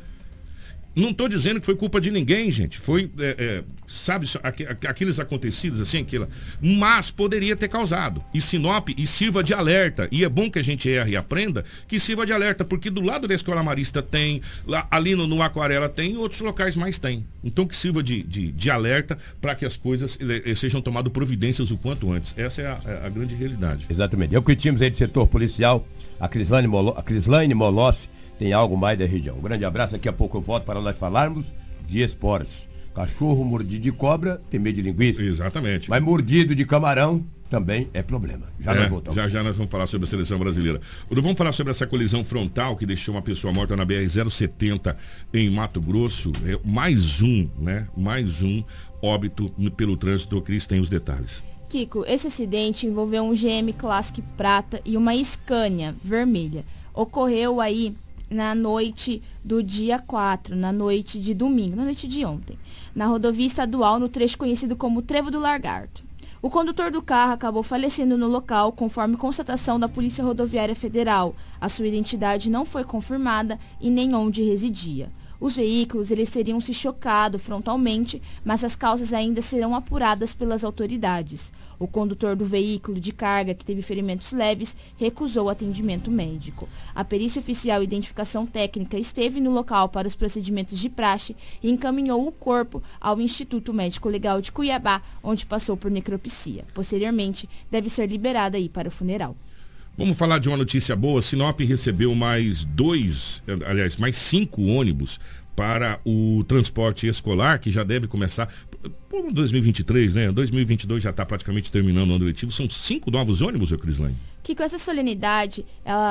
Não estou dizendo que foi culpa de ninguém, gente. Foi, é, é, sabe, aqu aqueles acontecidos assim, aquilo. Mas poderia ter causado. E Sinop, e sirva de alerta. E é bom que a gente erre e aprenda que sirva de alerta, porque do lado da Escola Marista tem, lá, ali no, no Aquarela tem, e outros locais mais tem. Então que sirva de, de, de alerta para que as coisas eh, sejam tomadas providências o quanto antes. Essa é a, é a grande realidade. Exatamente. Eu que tínhamos aí de setor policial, a a Crislane Molossi tem algo mais da região. Um grande abraço, daqui a pouco eu volto para nós falarmos de esportes. Cachorro mordido de cobra tem medo de linguiça. Exatamente. Mas mordido de camarão também é problema. Já é, nós voltamos. Já já nós vamos falar sobre a seleção brasileira. Vamos falar sobre essa colisão frontal que deixou uma pessoa morta na BR-070 em Mato Grosso. É mais um, né? Mais um óbito pelo trânsito. O Cris tem os detalhes. Kiko, esse acidente envolveu um GM Classic prata e uma Scania vermelha. Ocorreu aí na noite do dia 4, na noite de domingo, na noite de ontem, na rodovia estadual no trecho conhecido como Trevo do Largarto. O condutor do carro acabou falecendo no local, conforme constatação da Polícia Rodoviária Federal. A sua identidade não foi confirmada e nem onde residia. Os veículos eles teriam se chocado frontalmente, mas as causas ainda serão apuradas pelas autoridades. O condutor do veículo de carga, que teve ferimentos leves, recusou atendimento médico. A perícia oficial identificação técnica esteve no local para os procedimentos de praxe e encaminhou o corpo ao Instituto Médico Legal de Cuiabá, onde passou por necropsia. Posteriormente, deve ser liberada aí para o funeral. Vamos falar de uma notícia boa. Sinop recebeu mais dois, aliás, mais cinco ônibus para o transporte escolar, que já deve começar por 2023, né? 2022 já está praticamente terminando o ano letivo. São cinco novos ônibus, Crislane? Que com essa solenidade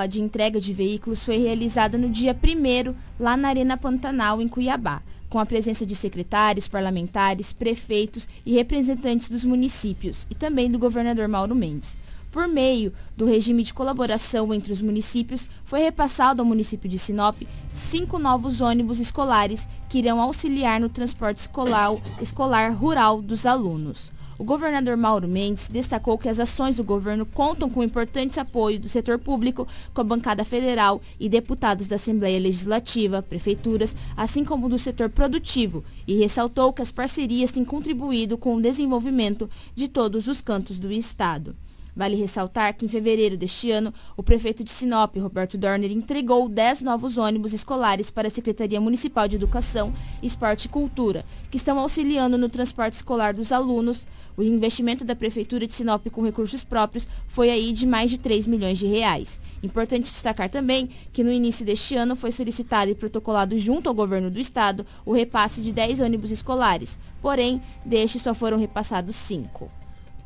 de entrega de veículos foi realizada no dia 1 lá na Arena Pantanal, em Cuiabá, com a presença de secretários, parlamentares, prefeitos e representantes dos municípios e também do governador Mauro Mendes. Por meio do regime de colaboração entre os municípios, foi repassado ao município de Sinop cinco novos ônibus escolares que irão auxiliar no transporte escolar, escolar rural dos alunos. O governador Mauro Mendes destacou que as ações do governo contam com importante apoio do setor público, com a bancada federal e deputados da Assembleia Legislativa, prefeituras, assim como do setor produtivo, e ressaltou que as parcerias têm contribuído com o desenvolvimento de todos os cantos do Estado. Vale ressaltar que em fevereiro deste ano, o prefeito de Sinop, Roberto Dorner, entregou 10 novos ônibus escolares para a Secretaria Municipal de Educação, Esporte e Cultura, que estão auxiliando no transporte escolar dos alunos. O investimento da Prefeitura de Sinop com recursos próprios foi aí de mais de 3 milhões de reais. Importante destacar também que no início deste ano foi solicitado e protocolado junto ao governo do estado o repasse de 10 ônibus escolares. Porém, destes só foram repassados 5.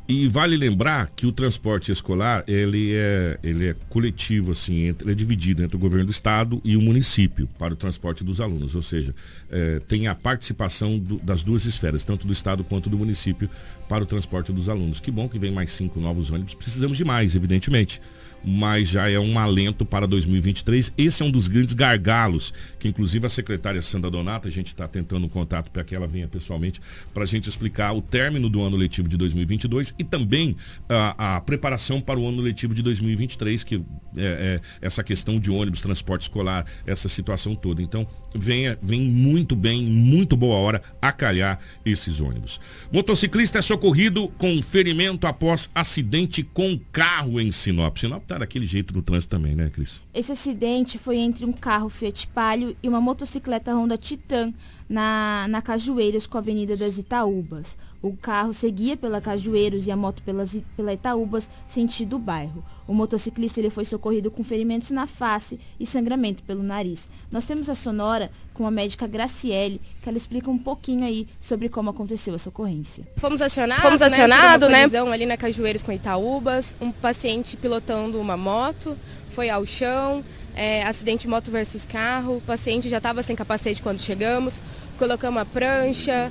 E vale lembrar que o transporte escolar, ele é, ele é coletivo, assim, entre, é dividido entre o governo do estado e o município para o transporte dos alunos. Ou seja, é, tem a participação do, das duas esferas, tanto do estado quanto do município, para o transporte dos alunos. Que bom que vem mais cinco novos ônibus. Precisamos de mais, evidentemente mas já é um alento para 2023. Esse é um dos grandes gargalos, que inclusive a secretária Sandra Donata, a gente está tentando um contato para que ela venha pessoalmente para a gente explicar o término do ano letivo de 2022 e também a, a preparação para o ano letivo de 2023, que é, é, essa questão de ônibus, transporte escolar, essa situação toda. Então, venha, vem muito bem, muito boa hora a calhar esses ônibus. Motociclista é socorrido com ferimento após acidente com carro em Sinop. Sinop tá daquele jeito no trânsito também, né, Cris? Esse acidente foi entre um carro Fiat Palio e uma motocicleta Honda Titan na, na Cajueiros com a Avenida das Itaúbas. O carro seguia pela Cajueiros e a moto pelas, pela Itaúbas, sentido bairro. O motociclista ele foi socorrido com ferimentos na face e sangramento pelo nariz. Nós temos a sonora com a médica Graciele, que ela explica um pouquinho aí sobre como aconteceu essa ocorrência. Fomos acionados, Fomos acionado, né, né? ali na Cajueiros com Itaúbas, um paciente pilotando uma moto, foi ao chão, é, acidente moto versus carro, o paciente já estava sem capacete quando chegamos, colocamos a prancha,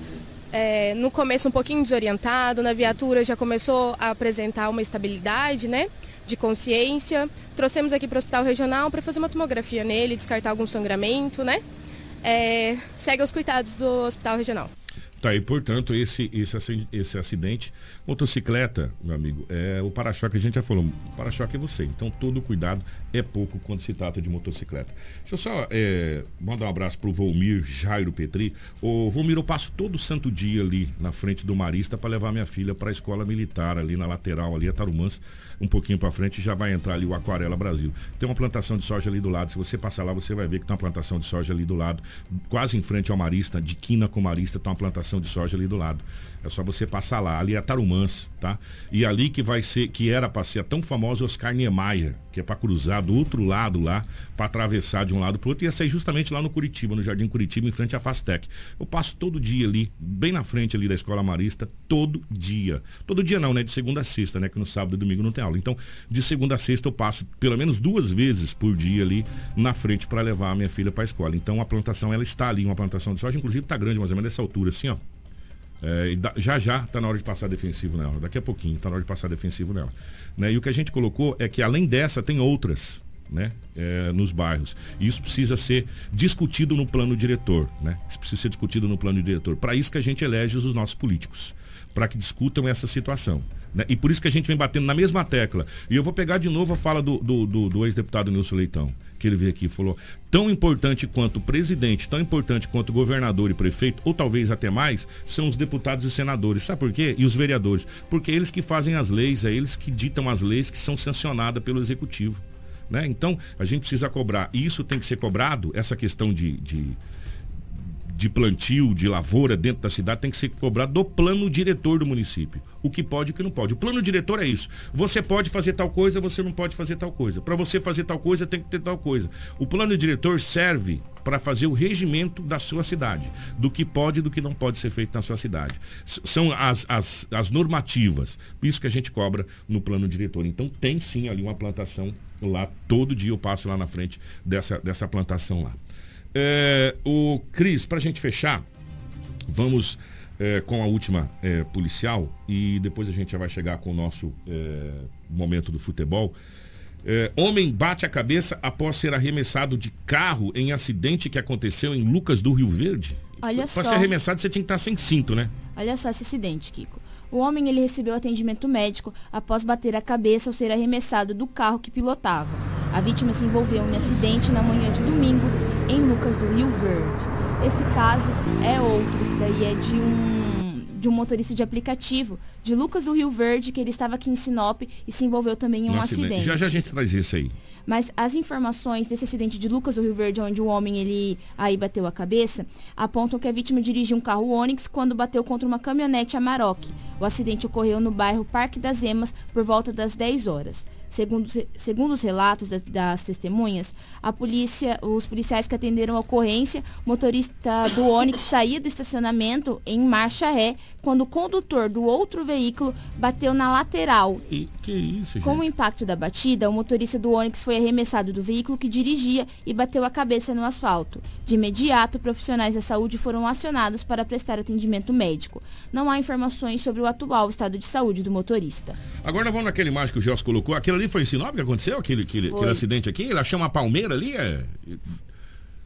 é, no começo um pouquinho desorientado, na viatura já começou a apresentar uma estabilidade, né? De consciência. Trouxemos aqui para o hospital regional para fazer uma tomografia nele, descartar algum sangramento, né? É, segue os cuidados do hospital regional. Tá aí, portanto, esse, esse, esse acidente. Motocicleta, meu amigo, é o para-choque, a gente já falou, o para-choque é você. Então, todo cuidado é pouco quando se trata de motocicleta. Deixa eu só é, mandar um abraço pro Volmir Jairo Petri. O Volmir, eu passo todo santo dia ali na frente do Marista para levar minha filha para a escola militar, ali na lateral, ali a Tarumãs, um pouquinho para frente, já vai entrar ali o Aquarela Brasil. Tem uma plantação de soja ali do lado. Se você passar lá, você vai ver que tem uma plantação de soja ali do lado, quase em frente ao Marista, de quina com Marista, tem uma plantação de soja ali do lado. É só você passar lá. Ali é Tarumãs, tá? E ali que vai ser, que era para ser a tão famosa Oscar Niemeyer, que é para cruzar do outro lado lá, para atravessar de um lado para outro, ia sair justamente lá no Curitiba, no Jardim Curitiba, em frente à Fastec. Eu passo todo dia ali, bem na frente ali da Escola Marista, todo dia. Todo dia não, né? De segunda a sexta, né? Que no sábado e domingo não tem aula. Então, de segunda a sexta eu passo pelo menos duas vezes por dia ali na frente para levar a minha filha para a escola. Então, a plantação, ela está ali, uma plantação de soja, inclusive está grande, mais ou menos dessa altura, assim, ó. É, já já está na hora de passar defensivo nela. Daqui a pouquinho está na hora de passar defensivo nela. Né? E o que a gente colocou é que além dessa tem outras. Né, é, nos bairros. E isso precisa ser discutido no plano diretor. Né? Isso precisa ser discutido no plano diretor. Para isso que a gente elege os nossos políticos, para que discutam essa situação. Né? E por isso que a gente vem batendo na mesma tecla. E eu vou pegar de novo a fala do, do, do, do ex-deputado Nilson Leitão que ele veio aqui e falou, tão importante quanto presidente, tão importante quanto governador e prefeito, ou talvez até mais, são os deputados e senadores. Sabe por quê? E os vereadores. Porque é eles que fazem as leis, é eles que ditam as leis que são sancionadas pelo executivo. Né? Então, a gente precisa cobrar. E isso tem que ser cobrado, essa questão de, de de plantio, de lavoura dentro da cidade tem que ser cobrado do plano diretor do município. O que pode e o que não pode. O plano diretor é isso. Você pode fazer tal coisa, você não pode fazer tal coisa. Para você fazer tal coisa, tem que ter tal coisa. O plano diretor serve para fazer o regimento da sua cidade, do que pode e do que não pode ser feito na sua cidade. São as, as, as normativas, isso que a gente cobra no plano diretor. Então tem sim ali uma plantação lá, todo dia eu passo lá na frente dessa, dessa plantação lá. É, o Cris, para a gente fechar, vamos é, com a última é, policial e depois a gente já vai chegar com o nosso é, momento do futebol. É, homem bate a cabeça após ser arremessado de carro em acidente que aconteceu em Lucas do Rio Verde. Olha Para ser arremessado você tinha que estar sem cinto, né? Olha só esse acidente, Kiko. O homem ele recebeu atendimento médico após bater a cabeça ao ser arremessado do carro que pilotava. A vítima se envolveu em acidente na manhã de domingo em Lucas do Rio Verde. Esse caso é outro, esse daí é de um de um motorista de aplicativo de Lucas do Rio Verde, que ele estava aqui em Sinop e se envolveu também em um, um acidente. acidente. Já já a gente traz isso aí. Mas as informações desse acidente de Lucas do Rio Verde, onde o homem ele aí bateu a cabeça, apontam que a vítima dirigia um carro Onix quando bateu contra uma caminhonete Amarok. O acidente ocorreu no bairro Parque das Emas por volta das 10 horas. Segundo, segundo os relatos das testemunhas, a polícia, os policiais que atenderam a ocorrência, o motorista do Onix saía do estacionamento em marcha ré quando o condutor do outro veículo bateu na lateral. E que isso, gente? Com o impacto da batida, o motorista do Onix foi arremessado do veículo que dirigia e bateu a cabeça no asfalto. De imediato, profissionais da saúde foram acionados para prestar atendimento médico. Não há informações sobre o atual estado de saúde do motorista. Agora vamos naquela imagem que o Gelson colocou. Aquilo ali foi em Sinop que aconteceu? Aquele, aquele, aquele acidente aqui? Ele achou uma palmeira ali? É...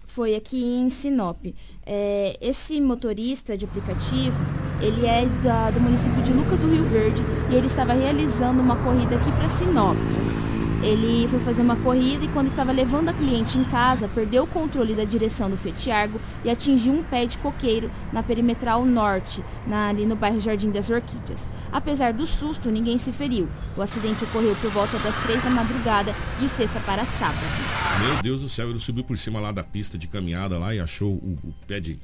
Foi aqui em Sinop. É, esse motorista de aplicativo, ele é da, do município de Lucas do Rio Verde e ele estava realizando uma corrida aqui para Sinop. Ele foi fazer uma corrida e quando estava levando a cliente em casa, perdeu o controle da direção do Fiat Argo e atingiu um pé de coqueiro na perimetral norte, na, ali no bairro Jardim das Orquídeas. Apesar do susto, ninguém se feriu. O acidente ocorreu por volta das três da madrugada, de sexta para sábado. Meu Deus do céu, ele subiu por cima lá da pista de caminhada lá e achou o, o pé de,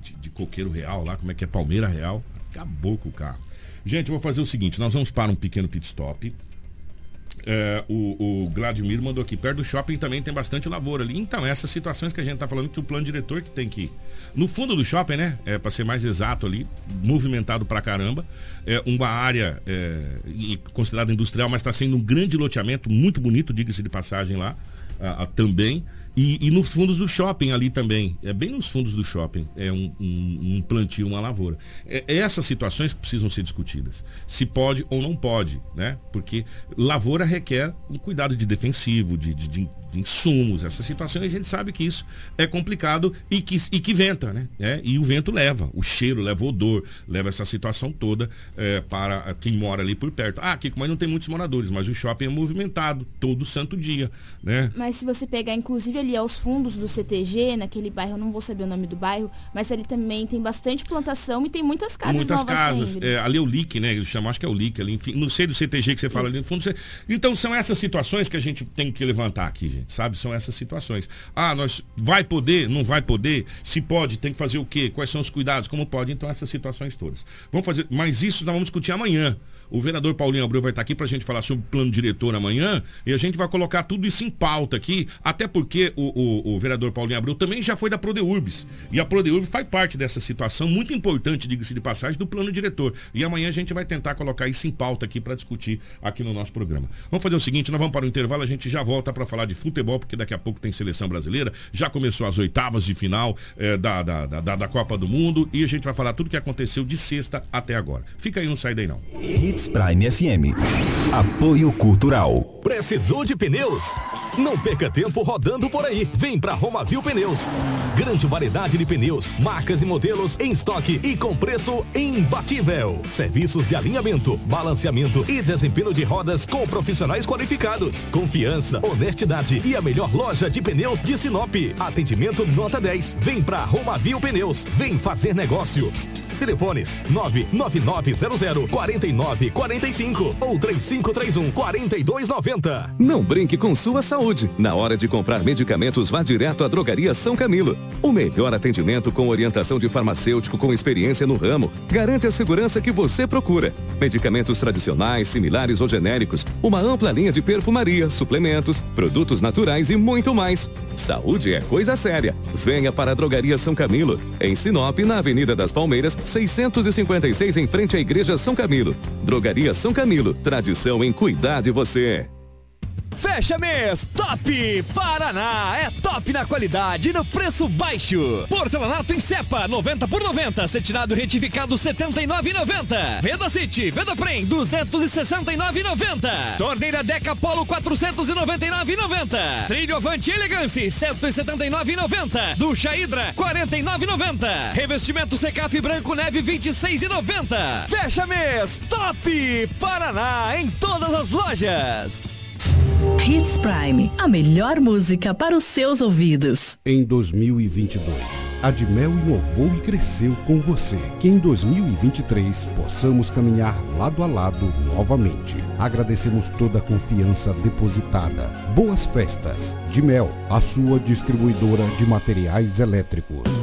de, de coqueiro real lá, como é que é, palmeira real. Acabou com o carro. Gente, vou fazer o seguinte, nós vamos para um pequeno pit stop. É, o, o Vladimir mandou aqui, perto do shopping também tem bastante lavoura ali. Então, essas situações que a gente está falando que o plano diretor que tem que. No fundo do shopping, né? É, para ser mais exato ali, movimentado pra caramba. É uma área é, considerada industrial, mas está sendo um grande loteamento, muito bonito, diga-se de passagem lá. A, a, também. E, e, nos fundos do shopping ali também. É bem nos fundos do shopping. É um, um, um plantio, uma lavoura. É, é, essas situações precisam ser discutidas. Se pode ou não pode, né? Porque lavoura requer um cuidado de defensivo, de, de, insumos, essa situação, e a gente sabe que isso é complicado e que, e que venta, né? É, e o vento leva, o cheiro, leva o odor, leva essa situação toda é, para quem mora ali por perto. Ah, Kiko, mas não tem muitos moradores, mas o shopping é movimentado todo santo dia, né? Mas se você pegar, inclusive, ali aos fundos do CTG, naquele bairro, eu não vou saber o nome do bairro, mas ali também tem bastante plantação e tem muitas casas Muitas casas. saindo. É, ali é o LIC, né? Eles chamam, acho que é o LIC ali, enfim. Não sei do CTG que você fala ali no fundo. você- Então são essas situações que a gente tem que levantar aqui, gente, sabe? São essas situações. Ah, nós vai poder, não vai poder? Se pode, tem que fazer o quê? Quais são os cuidados? Como pode? Então essas situações todas. Vamos fazer, mas isso nós vamos discutir amanhã. O vereador Paulinho Abreu vai estar aqui para a gente falar sobre o plano diretor amanhã e a gente vai colocar tudo isso em pauta aqui, até porque o, o- o vereador Paulinho Abreu também já foi da Prodeurbis. E a Prodeurbis faz parte dessa situação muito importante, diga-se de passagem, do plano diretor. E amanhã a gente vai tentar colocar isso em pauta aqui para discutir aqui no nosso programa. Vamos fazer o seguinte, nós vamos para o intervalo, a gente já volta para falar de futebol, porque daqui a pouco tem seleção brasileira, já começou as oitavas de final eh, da, da, da, da- Copa do Mundo e a gente vai falar tudo que aconteceu de sexta até agora. Fica aí, não sai daí não. Hits Prime FM. Apoio Cultural. Precisou de pneus? Não perca tempo rodando por aí. Vem pra Romavil Pneus. Grande variedade de pneus, marcas e modelos em estoque e com preço imbatível. Serviços de alinhamento, balanceamento e desempenho de rodas com profissionais qualificados. Confiança, honestidade e a melhor loja de pneus de Sinop. Atendimento nota 10. Vem pra Romavil Pneus. Vem fazer negócio. Telefones 99900 4945 ou 3531 4290. Não brinque com sua saúde. Na hora de comprar medicamentos, vá direto à Drogaria São Camilo. O melhor atendimento com orientação de farmacêutico com experiência no ramo garante a segurança que você procura. Medicamentos tradicionais, similares ou genéricos, uma ampla linha de perfumaria, suplementos, produtos naturais e muito mais. Saúde é coisa séria. Venha para a Drogaria São Camilo, em Sinop, na Avenida das Palmeiras, 656, em frente à Igreja São Camilo. Drogaria São Camilo, tradição em cuidar de você. Fecha mês Top Paraná. É top na qualidade e no preço baixo. Porcelanato em cepa 90 por 90, cetinado retificado 79,90. Venda City, Venda Prem 269,90. Torneira Deca Polo 499,90. Trilho Avante Elegance 179,90. Ducha Hidra 49,90. Revestimento Secaf Branco Neve 26,90. Fecha mês Top Paraná em todas as lojas. Hits Prime, a melhor música para os seus ouvidos. Em 2022, a Dimel inovou e cresceu com você. Que em 2023 possamos caminhar lado a lado novamente. Agradecemos toda a confiança depositada. Boas festas. Dimel, a sua distribuidora de materiais elétricos.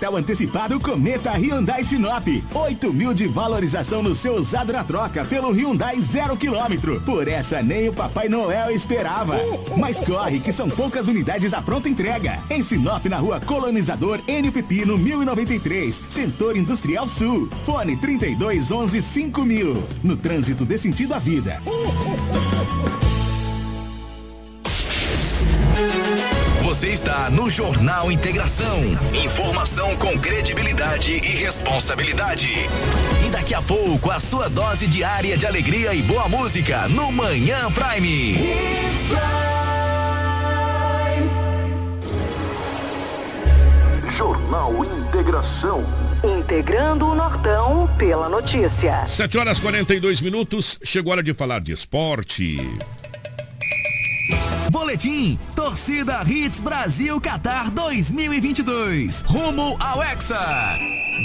Natal antecipado Cometa Hyundai Sinop. 8 mil de valorização no seu usado na troca pelo Hyundai zero quilômetro. Por essa nem o Papai Noel esperava. Mas corre que são poucas unidades à pronta entrega. Em Sinop, na rua Colonizador N Pepino 1093, Setor Industrial Sul. Fone 32 11 5000. No trânsito dê sentido à vida. Você está no Jornal Integração. Informação com credibilidade e responsabilidade. E daqui a pouco, a sua dose diária de alegria e boa música no Manhã Prime. Jornal Integração. Integrando o Nortão pela notícia. 7 horas 42 minutos, chegou a hora de falar de esporte. Boletim Torcida Hits Brasil Qatar 2022. Rumo ao Hexa.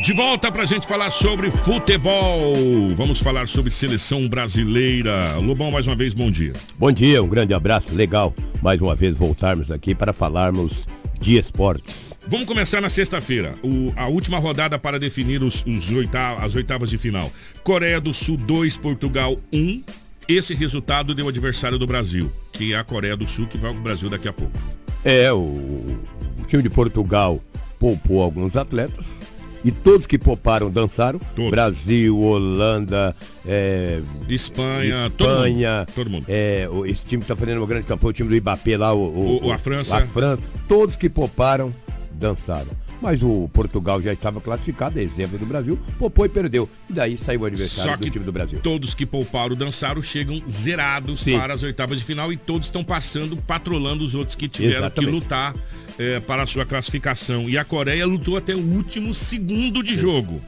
De volta pra gente falar sobre futebol. Vamos falar sobre seleção brasileira. Lobão, mais uma vez, bom dia. Bom dia, um grande abraço, legal mais uma vez voltarmos aqui para falarmos de esportes. Vamos começar na sexta-feira. A última rodada para definir os, os oitavas, as oitavas de final. Coreia do Sul 2, Portugal 1. Esse resultado deu adversário do Brasil, que é a Coreia do Sul, que vai ao Brasil daqui a pouco. É, o, o time de Portugal poupou alguns atletas e todos que pouparam dançaram. Todos. Brasil, Holanda, é, Espanha, Espanha, todo mundo. É, esse time está fazendo uma grande campanha, o time do Ibapê lá, o, o, o, a França. A França. Todos que pouparam dançaram. Mas o Portugal já estava classificado, exemplo do Brasil, poupou e perdeu. E daí saiu o adversário do time do Brasil. Todos que pouparam dançaram chegam zerados Sim. para as oitavas de final e todos estão passando, patrolando os outros que tiveram Exatamente. que lutar é, para a sua classificação. E a Coreia lutou até o último segundo de Sim. jogo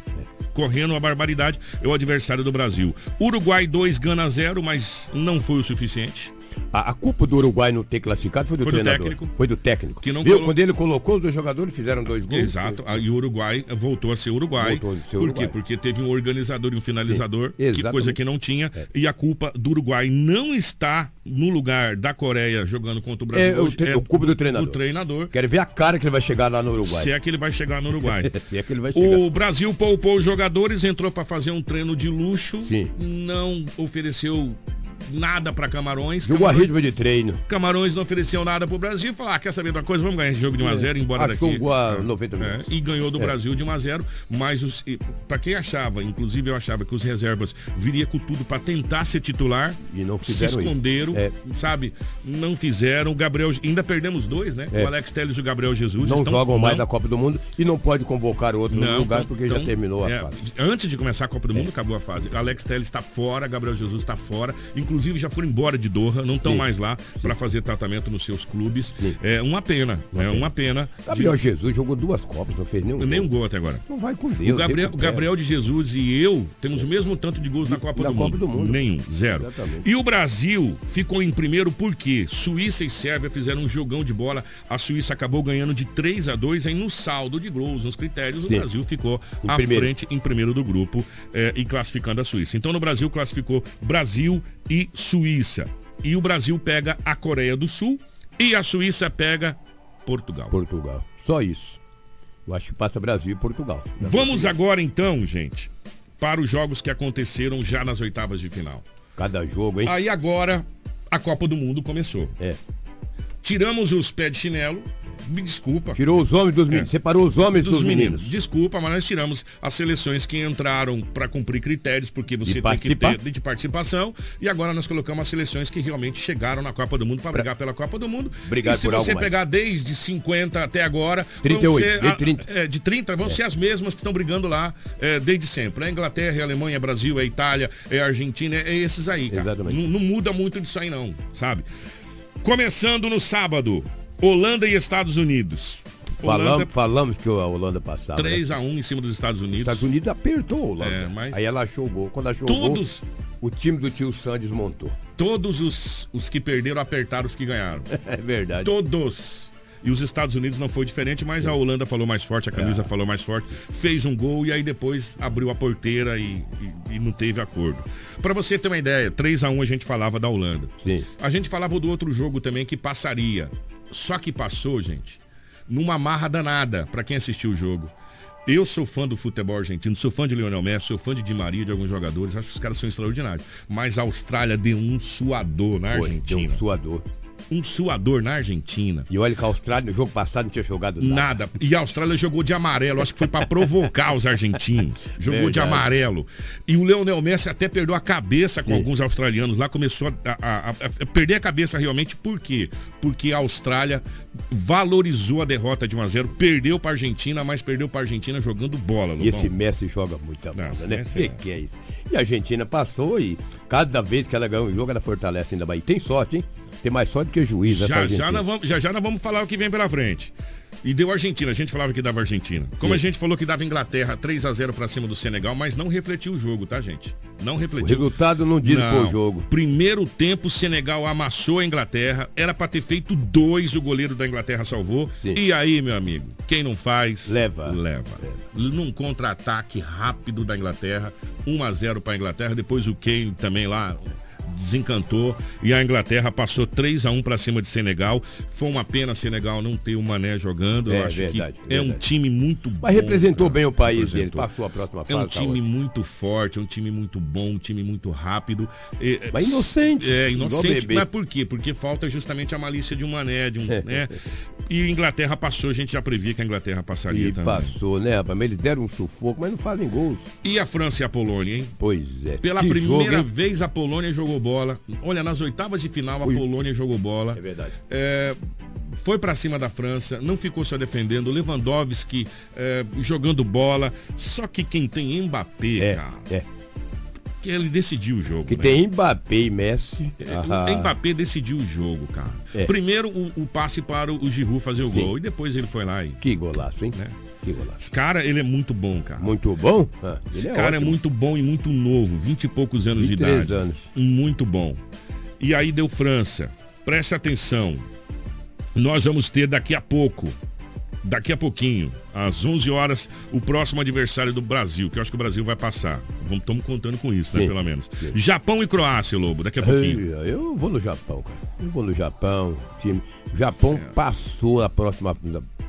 correndo uma barbaridade, é o adversário do Brasil. Uruguai 2, Gana 0, mas não foi o suficiente. A, a, culpa do Uruguai não ter classificado foi do, foi do técnico. Foi do técnico. Que não Viu? Colo... Quando ele colocou os dois jogadores, fizeram dois gols. Exato. Foi... E o Uruguai voltou a ser Uruguai. Voltou a ser Por Uruguai. quê? Porque teve um organizador e um finalizador, que coisa que não tinha. É. E a culpa do Uruguai não está no lugar da Coreia jogando contra o Brasil. É, hoje, o, tre... é o culpa do treinador. Do treinador. Quero ver a cara que ele vai chegar lá no Uruguai. Se é que ele vai chegar no Uruguai. Se é que ele vai chegar. O Brasil poupou os jogadores, entrou para fazer um treino de luxo. Sim. Não ofereceu nada para Camarões. Jogou Camarões, a ritmo de treino. Camarões não ofereceu nada pro Brasil. Falou, ah, quer saber de uma coisa? Vamos ganhar esse jogo de 1x0 embora Achou daqui. a 90 é, minutos. É, e ganhou do é. Brasil de 1x0. Mas os, para quem achava, inclusive eu achava que os reservas viria com tudo para tentar ser titular. E não fizeram Se esconderam, é. sabe? Não fizeram. O Gabriel, ainda perdemos dois, né? É. O Alex Telles e o Gabriel Jesus. Não jogam mais na Copa do Mundo e não pode convocar outro não, no lugar porque então, já terminou a fase. Antes de começar a Copa do Mundo, acabou a fase. O Alex Telles está fora, Gabriel Jesus está fora. Inclusive já foram embora de Doha, não estão mais lá para fazer tratamento nos seus clubes. Sim. É uma pena, uma é pena. uma pena. Gabriel de... Jesus jogou duas Copas, não fez nenhum, nenhum gol. até agora. Não vai com Deus. O Gabriel, o Gabriel de Jesus e eu temos o mesmo tanto de gols na Copa, na do, Copa mundo. do Mundo. Nenhum, zero. Exatamente. E o Brasil ficou em primeiro porque Suíça e Sérvia fizeram um jogão de bola. A Suíça acabou ganhando de 3 a 2 aí no saldo de gols, nos critérios, Sim. o Brasil ficou em à primeiro. frente em primeiro do grupo é, e classificando a Suíça. Então no Brasil classificou Brasil e Suíça e o Brasil pega a Coreia do Sul e a Suíça pega Portugal. Portugal. Só isso. Eu acho que passa Brasil e Portugal. Vamos agora então, gente, para os jogos que aconteceram já nas oitavas de final. Cada jogo, hein? Aí agora a Copa do Mundo começou. É. Tiramos os pés de chinelo, me desculpa. Tirou os homens dos meninos, é. separou os homens dos, dos meninos. meninos. Desculpa, mas nós tiramos as seleções que entraram para cumprir critérios, porque você tem que ter de participação, e agora nós colocamos as seleções que realmente chegaram na Copa do Mundo para brigar pela Copa do Mundo. Obrigado e se você pegar mais. desde 50 até agora, 38, ser, de 30. É, de 30 vão é. ser as mesmas que estão brigando lá é, desde sempre. É Inglaterra, é Alemanha, é Brasil, é Itália, é Argentina, é, esses aí, cara. Exatamente. Não, não muda muito disso aí não, sabe? Começando no sábado, Holanda e Estados Unidos. Holanda, falamos, falamos que a Holanda passava. 3x1 né? em cima dos Estados Unidos. Os Estados Unidos apertou a Holanda. É, mas... Aí ela achou o gol. Quando achou todos... o gol, o time do tio Sam desmontou. Todos os, os que perderam apertaram os que ganharam. é verdade. Todos. E os Estados Unidos não foi diferente, mas a Holanda falou mais forte, a camisa é. falou mais forte, fez um gol e aí depois abriu a porteira e, e, e não teve acordo. Para você ter uma ideia, 3 a 1 a gente falava da Holanda. Sim. A gente falava do outro jogo também que passaria. Só que passou, gente, numa marra danada para quem assistiu o jogo. Eu sou fã do futebol argentino, sou fã de Lionel Messi, sou fã de Di Maria, de alguns jogadores, acho que os caras são extraordinários. Mas a Austrália deu um suador na Foi, Argentina. Deu um suador um suador na Argentina. E olha que a Austrália no jogo passado não tinha jogado nada. Nada. E a Austrália jogou de amarelo, acho que foi para provocar os argentinos. Jogou Verdade. de amarelo. E o Leonel Messi até perdeu a cabeça com Sim. alguns australianos lá, começou a, a, a, a, perder a cabeça realmente. Por quê? Porque a Austrália valorizou a derrota de 1 a 0 perdeu para Argentina, mas perdeu para Argentina jogando bola. E esse Messi joga muita bola, Nossa, né? Que, é... que é isso? E a Argentina passou e cada vez que ela ganha um jogo, ela fortalece ainda mais. E tem sorte, hein? Tem mais sorte que juiz, já, já, nós vamos, já já nós vamos falar o que vem pela frente. E deu Argentina, a gente falava que dava Argentina. Como Sim. a gente falou que dava Inglaterra 3 a 0 para cima do Senegal, mas não refletiu o jogo, tá, gente? Não refletiu. O resultado não diz o jogo. Primeiro tempo, o Senegal amassou a Inglaterra. Era para ter feito dois, o goleiro da Inglaterra salvou. Sim. E aí, meu amigo, quem não faz, leva. Leva. leva. Num contra-ataque rápido da Inglaterra, 1 a 0 para a Inglaterra. Depois o Kane também lá desencantou e a Inglaterra passou 3 a 1 para cima de Senegal. Foi uma pena Senegal não ter o Mané jogando. É, Eu acho verdade, que é um verdade. time muito bom. Mas representou cara. bem o país dele, Representou. passou a próxima É fase. um tá time muito forte, é um time muito bom, um time muito rápido. É, Mas inocente, É, inocente. Mas por quê? Porque falta justamente a malícia de um mané, de um, né? E a Inglaterra passou, a gente já previa que a Inglaterra passaria E também. passou, né, rapaz? Mas Eles deram um sufoco, mas não fazem gols. E a França e a Polônia, hein? Pois é. Pela Que primeira jogo, vez a Polônia jogou bola. Olha, nas oitavas de final a Polônia jogou bola. É verdade. É, foi pra cima da França, não ficou só defendendo. Lewandowski é, jogando bola. Só que quem tem Mbappé, É, cara, é. que ele decidiu o jogo. Que né? tem Mbappé e Messi. O Mbappé decidiu o jogo, cara. É. Primeiro o, o passe para o Giroud fazer o Sim. gol e depois ele foi lá e. Que golaço, hein? Né? Esse cara, ele é muito bom, cara. Muito bom? Ah, Esse é cara é ótimo. muito bom e muito novo, 20 e poucos anos de 23 idade. anos. Muito bom. E aí deu França. Preste atenção. Nós vamos ter daqui a pouco, daqui a pouquinho, às 11 horas, o próximo adversário do Brasil, que eu acho que o Brasil vai passar. Estamos contando com isso, né, Sim. pelo menos. Japão e Croácia, Lobo, daqui a pouquinho. Eu vou no Japão, cara. Eu vou no Japão. Time. O Japão passou a próxima.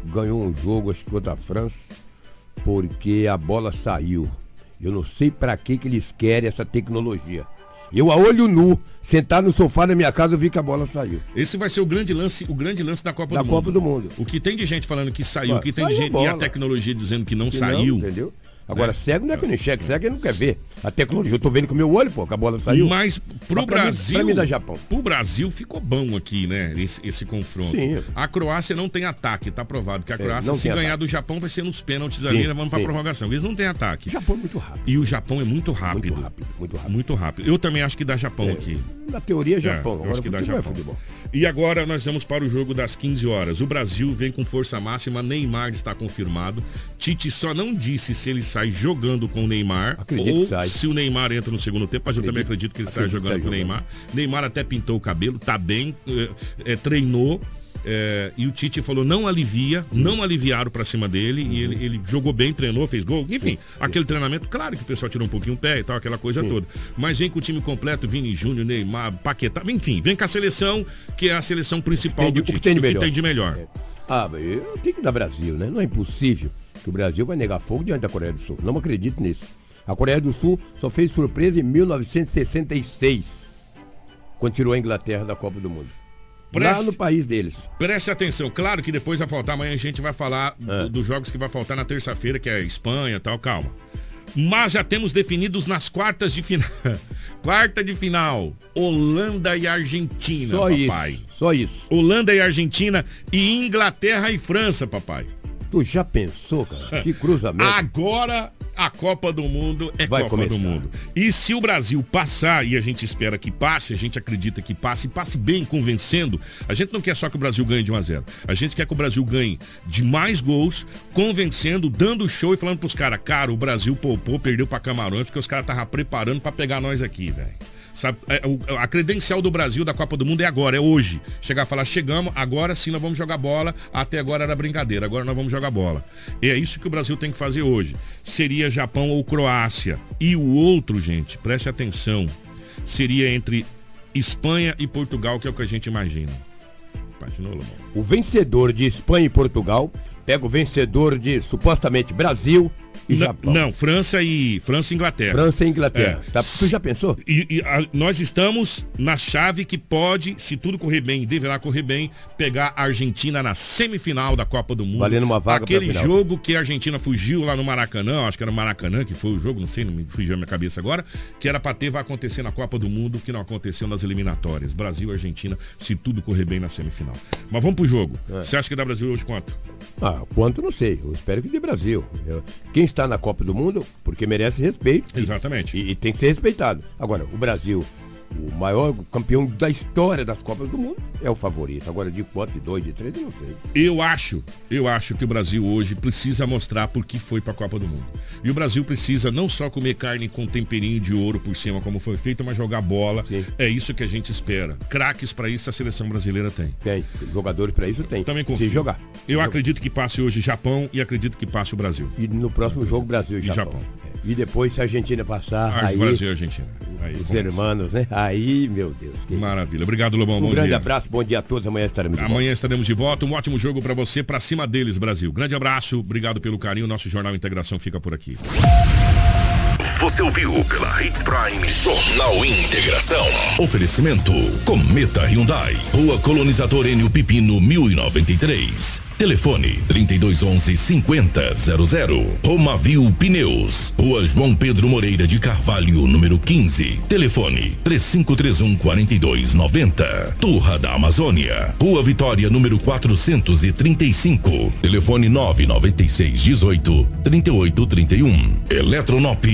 Ganhou um jogo, acho que contra a França, porque a bola saiu. Eu não sei pra que, que eles querem essa tecnologia. Eu a olho nu, sentado no sofá da minha casa, eu vi que a bola saiu. Esse vai ser o grande lance, o grande lance da Copa Da do Copa Mundo. do Mundo. O que tem de gente falando que saiu, o que tem de gente bola. e a tecnologia dizendo que não Que saiu. Não, entendeu? Agora, cego não é que eu não enxergo, cego ele não quer ver. A tecnologia, eu tô vendo com o meu olho, pô, que a bola saiu. Mas pro Mas pra mim- Brasil, pra mim dá Japão. pro Brasil ficou bom aqui, né? Esse, esse confronto. Sim. A Croácia não tem ataque, tá provado que a É, Croácia, não se ganhar ataque. do Japão, vai ser nos pênaltis Sim, ali, vamos pra sim. prorrogação. Eles não têm ataque. O Japão é muito rápido. E o Japão é muito rápido. Muito rápido, muito rápido. Muito rápido. Eu também acho que dá Japão aqui. Na teoria, É, Japão. eu Agora, acho que dá é Japão. futebol. E agora nós vamos para o jogo das 15 horas. O Brasil vem com força máxima, Neymar está confirmado. Tite só não disse se ele sai jogando com o Neymar Acredito ou sai. se o Neymar entra no segundo tempo, mas eu também acredito que ele sai Acredito que jogando sai com o. Neymar. Neymar até pintou o cabelo, tá bem, é, é, treinou. É, e o Tite falou não alivia, Uhum. não aliviaram pra cima dele e ele, ele jogou bem, treinou, fez gol, enfim, aquele treinamento, claro que o pessoal tirou um pouquinho o pé e tal, aquela coisa toda. Mas vem com o time completo, Vini Júnior, Neymar, Paquetá, enfim, vem com a seleção, que é a seleção principal Tem do o que Tite, tem de melhor. tem de melhor. Ah, mas eu tenho que dar Brasil, né? Não é impossível que o Brasil vai negar fogo diante da Coreia do Sul. Não acredito nisso. A Coreia do Sul só fez surpresa em 1966, quando tirou a Inglaterra da Copa do Mundo. Lá Preste- no país deles. Preste atenção, claro que depois vai faltar, amanhã a gente vai falar É. do- dos jogos que vai faltar na terça-feira, que é Espanha e tal, calma. Mas já temos definidos nas quartas de final. Quarta de final, Holanda e Argentina, Só papai. isso. Só isso. Holanda e Argentina e Inglaterra e França, papai. Tu já pensou, cara? Que cruzamento. Agora a Copa do Mundo é Vai Copa começar. do Mundo. E se o Brasil passar, e a gente espera que passe, a gente acredita que passe, e passe bem, convencendo, a gente não quer só que o Brasil ganhe de 1 a 0 A gente quer que o Brasil ganhe de mais gols, convencendo, dando show e falando pros caras, cara, o Brasil poupou, perdeu pra Camarões, porque os caras estavam preparando pra pegar nós aqui, velho. Sabe, é, o- a credencial do Brasil da Copa do Mundo é agora, é hoje. Chegar a falar, chegamos, agora sim nós vamos jogar bola. Até agora era brincadeira, agora nós vamos jogar bola. E é isso que o Brasil tem que fazer hoje. Seria Japão ou Croácia. E o outro, gente, preste atenção, seria entre Espanha e Portugal, que é o que a gente imagina. Patinou, Lomão. O vencedor de Espanha e Portugal pega o vencedor de supostamente Brasil e Não, Japão. não, França e França e Inglaterra. França e Inglaterra. É. Tá, tu já pensou? E, e a- nós estamos na chave que pode, se tudo correr bem, e deverá correr bem, pegar a Argentina na semifinal da Copa do Mundo. Valendo uma vaga Aquele jogo que a Argentina fugiu lá no Maracanã, acho que era Maracanã que foi o jogo, não sei, não me fugiu a minha cabeça agora, que era pra ter, vai acontecer na Copa do Mundo, que não aconteceu nas eliminatórias. Brasil e Argentina, se tudo correr bem na semifinal. Mas vamos pro jogo. É. Você acha que dá Brasil hoje quanto? Ah, quanto não sei. Eu espero que de Brasil. Eu- quem está na Copa do Mundo, porque merece respeito. Exatamente. E, e tem que ser respeitado. Agora, o Brasil, o maior campeão da história das Copas do Mundo, é o favorito. Agora, de quanto, de dois, de três, eu não sei. Eu acho, eu acho que o Brasil hoje precisa mostrar por que foi para a Copa do Mundo. E o Brasil precisa não só comer carne com temperinho de ouro por cima, como foi feito, mas jogar bola. É isso que a gente espera. Craques para isso a seleção brasileira tem. Tem. Jogadores para isso tem. Também Se confio. jogar. Eu acredito que passe hoje Japão e acredito que passe o Brasil. E no próximo jogo, Brasil e E Japão. Japão. E depois, se a Argentina passar, aí... Brasil e Argentina. Aí, Os começa. irmãos, né? Aí, meu Deus. que- Maravilha. Obrigado, Lobão. Um Bom grande dia. abraço, bom dia a todos. Amanhã estaremos de Amanhã estaremos de volta. Um ótimo jogo pra você, pra cima deles, Brasil. Grande abraço, obrigado pelo carinho. Nosso Jornal Integração fica por aqui. Você ouviu pela Hits Prime Jornal Integração. Oferecimento Cometa Hyundai. Rua Colonizador Enio Pipino 1093. Telefone 3211 5000. Romavil Pneus. Rua João Pedro Moreira de Carvalho, número 15. Telefone 3531 4290. Turra da Amazônia. Rua Vitória, número 435. Telefone 996 18 3831. Eletronop